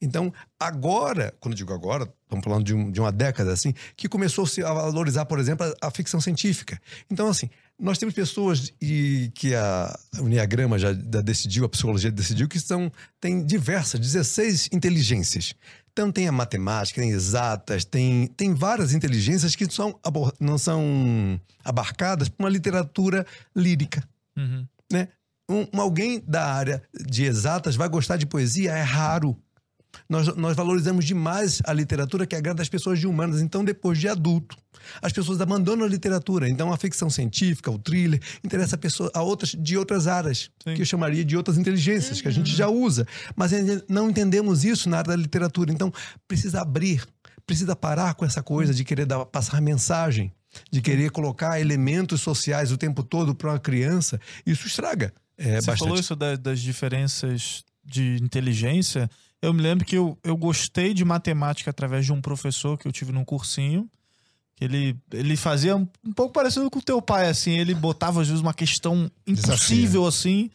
Então, agora, quando eu digo agora, estamos falando de, um- de uma década assim, que começou -se a valorizar, por exemplo, a, a ficção científica. Então, assim, nós temos pessoas e que a, o Enneagrama já, decidiu, a psicologia decidiu, que são, tem diversas, 16 inteligências. Então tem a matemática, tem exatas, tem, tem várias inteligências que são, não são abarcadas por uma literatura lírica Uhum. né? Um alguém da área de exatas vai gostar de poesia é raro. Nós, nós valorizamos demais a literatura que agrada as pessoas de humanas. Então, depois de adulto, as pessoas abandonam a literatura. Então, a ficção científica, o thriller, interessa a, pessoa, a outras de outras áreas, Sim. que eu chamaria de outras inteligências, que a gente já usa. Mas não entendemos isso na área da literatura. Então, precisa abrir, precisa parar com essa coisa de querer dar, passar mensagem, de querer colocar elementos sociais o tempo todo para uma criança. Isso estraga é, Você bastante. falou isso da- das diferenças de inteligência. Eu me lembro que eu, eu gostei de matemática através de um professor que eu tive num cursinho. Que ele, ele fazia um, um pouco parecido com o teu pai, assim. Ele botava, às vezes, uma questão impossível, assim.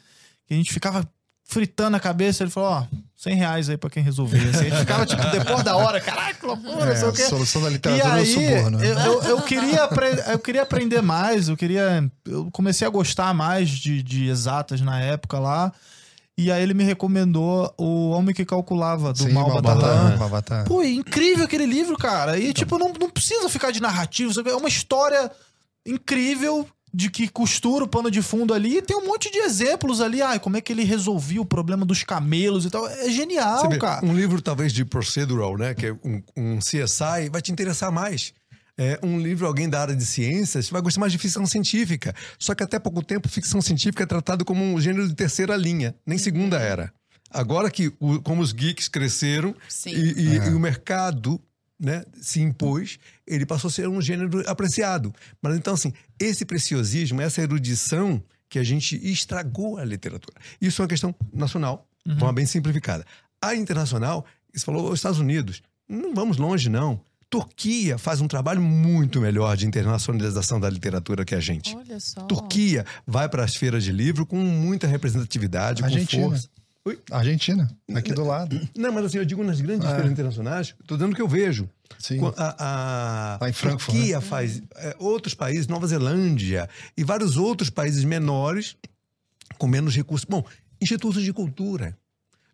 Que a gente ficava fritando a cabeça. Ele falou, ó, 100 reais aí pra quem resolver. Assim, a gente ficava, tipo, depois da hora, caraca, loucura, não sei É, o quê. solução da E literatura aí, é o suborno. eu, eu, eu queria eu queria aprender mais, eu queria. Eu comecei a gostar mais de, de exatas na época lá. E aí ele me recomendou O Homem que Calculava, do Sim, Tahan. Malbatan. Pô, é incrível aquele livro, cara. E, tipo, não, não precisa ficar de narrativo. É uma história incrível de que costura o pano de fundo ali. E tem um monte de exemplos ali. Ai, como é que ele resolvia o problema dos camelos e tal. É genial, vê, cara. um livro talvez de procedural, né, que é um, um CSI, vai te interessar mais. É, um livro, alguém da área de ciências, vai gostar mais de ficção científica. Só que até pouco tempo, ficção científica é tratado como um gênero de terceira linha, nem segunda era. Agora que, o- como os geeks cresceram e, e- e o mercado né, se impôs, ele passou a ser um gênero apreciado. Mas então, assim, esse preciosismo, essa erudição que a gente estragou a literatura. Isso é uma questão nacional, de forma bem simplificada. A internacional, você falou, os Estados Unidos, não vamos longe, não. Turquia faz um trabalho muito melhor de internacionalização da literatura que a gente. Olha só. Turquia vai para as feiras de livro com muita representatividade, com Argentina. força. Oi? Argentina, aqui do lado. Não, mas assim, eu digo nas grandes É. feiras internacionais, estou dizendo que eu vejo. Sim. A, a em Frankfurt, Turquia faz, é, outros países, Nova Zelândia e vários outros países menores com menos recursos. Bom, institutos de cultura.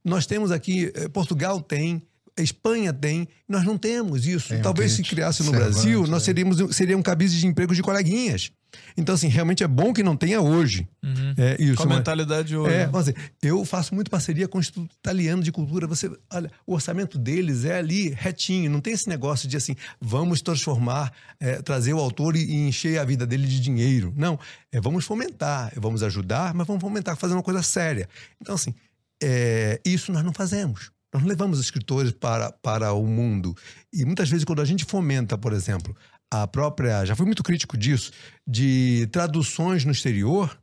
Nós temos aqui, eh, Portugal tem, Espanha tem, nós não temos isso. Tem, Talvez se criasse no Brasil, nós é. seríamos seria um cabide de emprego de coleguinhas. Então, assim, realmente é bom que não tenha hoje. Uhum. É isso. Com a mas- mentalidade hoje. é, vamos dizer, eu faço muito parceria com o Instituto Italiano de Cultura. Você, olha, o orçamento deles é ali retinho, não tem esse negócio de assim, vamos transformar, é, trazer o autor e, e encher a vida dele de dinheiro. Não, é vamos fomentar, é, vamos ajudar, mas vamos fomentar, fazer uma coisa séria. Então, assim, é, isso nós não fazemos. Nós levamos escritores para, para o mundo. E muitas vezes, quando a gente fomenta, por exemplo, a própria. Já fui muito crítico disso, de traduções no exterior.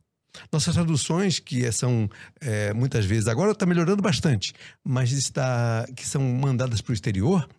Nossas traduções, que são é, muitas vezes, agora está melhorando bastante, mas está, que são mandadas para o exterior,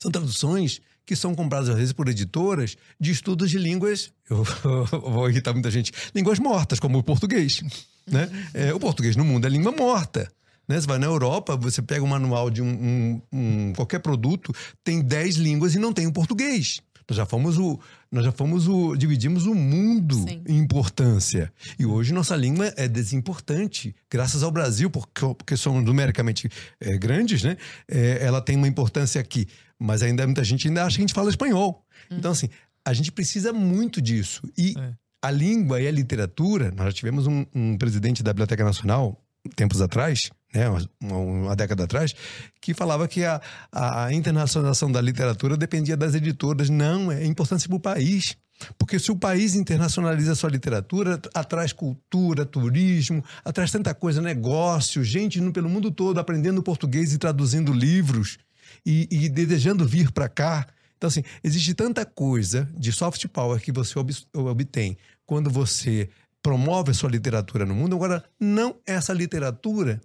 são traduções que são compradas às vezes por editoras de estudos de línguas, eu vou irritar muita gente, línguas mortas, como o português. Né? É, o português no mundo é língua morta. Né? Você vai na Europa, você pega um manual de um, um- um- qualquer produto, tem 10 línguas e não tem o português. Nós já fomos o. Nós já fomos o. Dividimos o mundo Sim. em importância. E hoje nossa língua é desimportante. Graças ao Brasil, porque, porque somos numericamente eh, grandes, né? Eh, ela tem uma importância aqui. Mas ainda muita gente ainda acha que a gente fala espanhol. Então, assim, a gente precisa muito disso. E É. a língua e a literatura, nós já tivemos um, um presidente da Biblioteca Nacional, tempos atrás, né, uma, década atrás, que falava que a, a internacionalização da literatura dependia das editoras. Não, é importante para o país. Porque se o país internacionaliza a sua literatura, atraz cultura, turismo, atraz tanta coisa, negócio, gente pelo mundo todo aprendendo português e traduzindo livros e, e desejando vir para cá. Então, assim, existe tanta coisa de soft power que você ob- obtém quando você promove a sua literatura no mundo. Agora, não essa literatura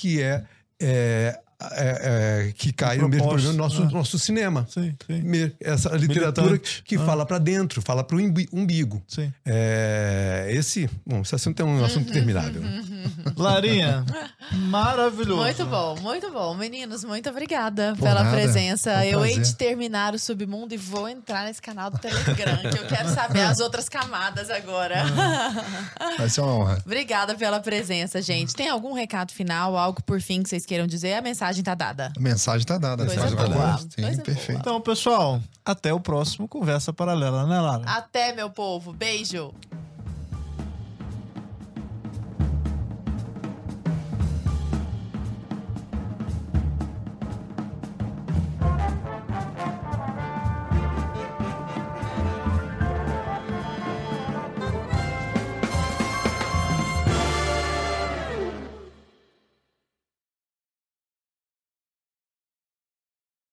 que é, é, é, é, que cai no mesmo problema do nosso, é. nosso cinema. Sim, sim. Essa literatura Militante. que Ah. fala para dentro, fala para o umbigo. sim. É, esse, bom, esse assunto é um assunto interminável. Larinha, maravilhoso. Muito bom, muito bom. Meninos, muito obrigada Por pela nada. presença. Um eu hei de terminar o Submundo e vou entrar nesse canal do Telegram, que eu quero saber as outras camadas agora. Vai ser uma honra. Obrigada pela presença, gente. Tem algum recado final, algo por fim que vocês queiram dizer? A mensagem tá dada. A mensagem tá dada. Coisa mensagem tá dada. Sim, coisa perfeito. Então, pessoal, até o próximo Conversa Paralela, né, Lara? Até, meu povo. Beijo.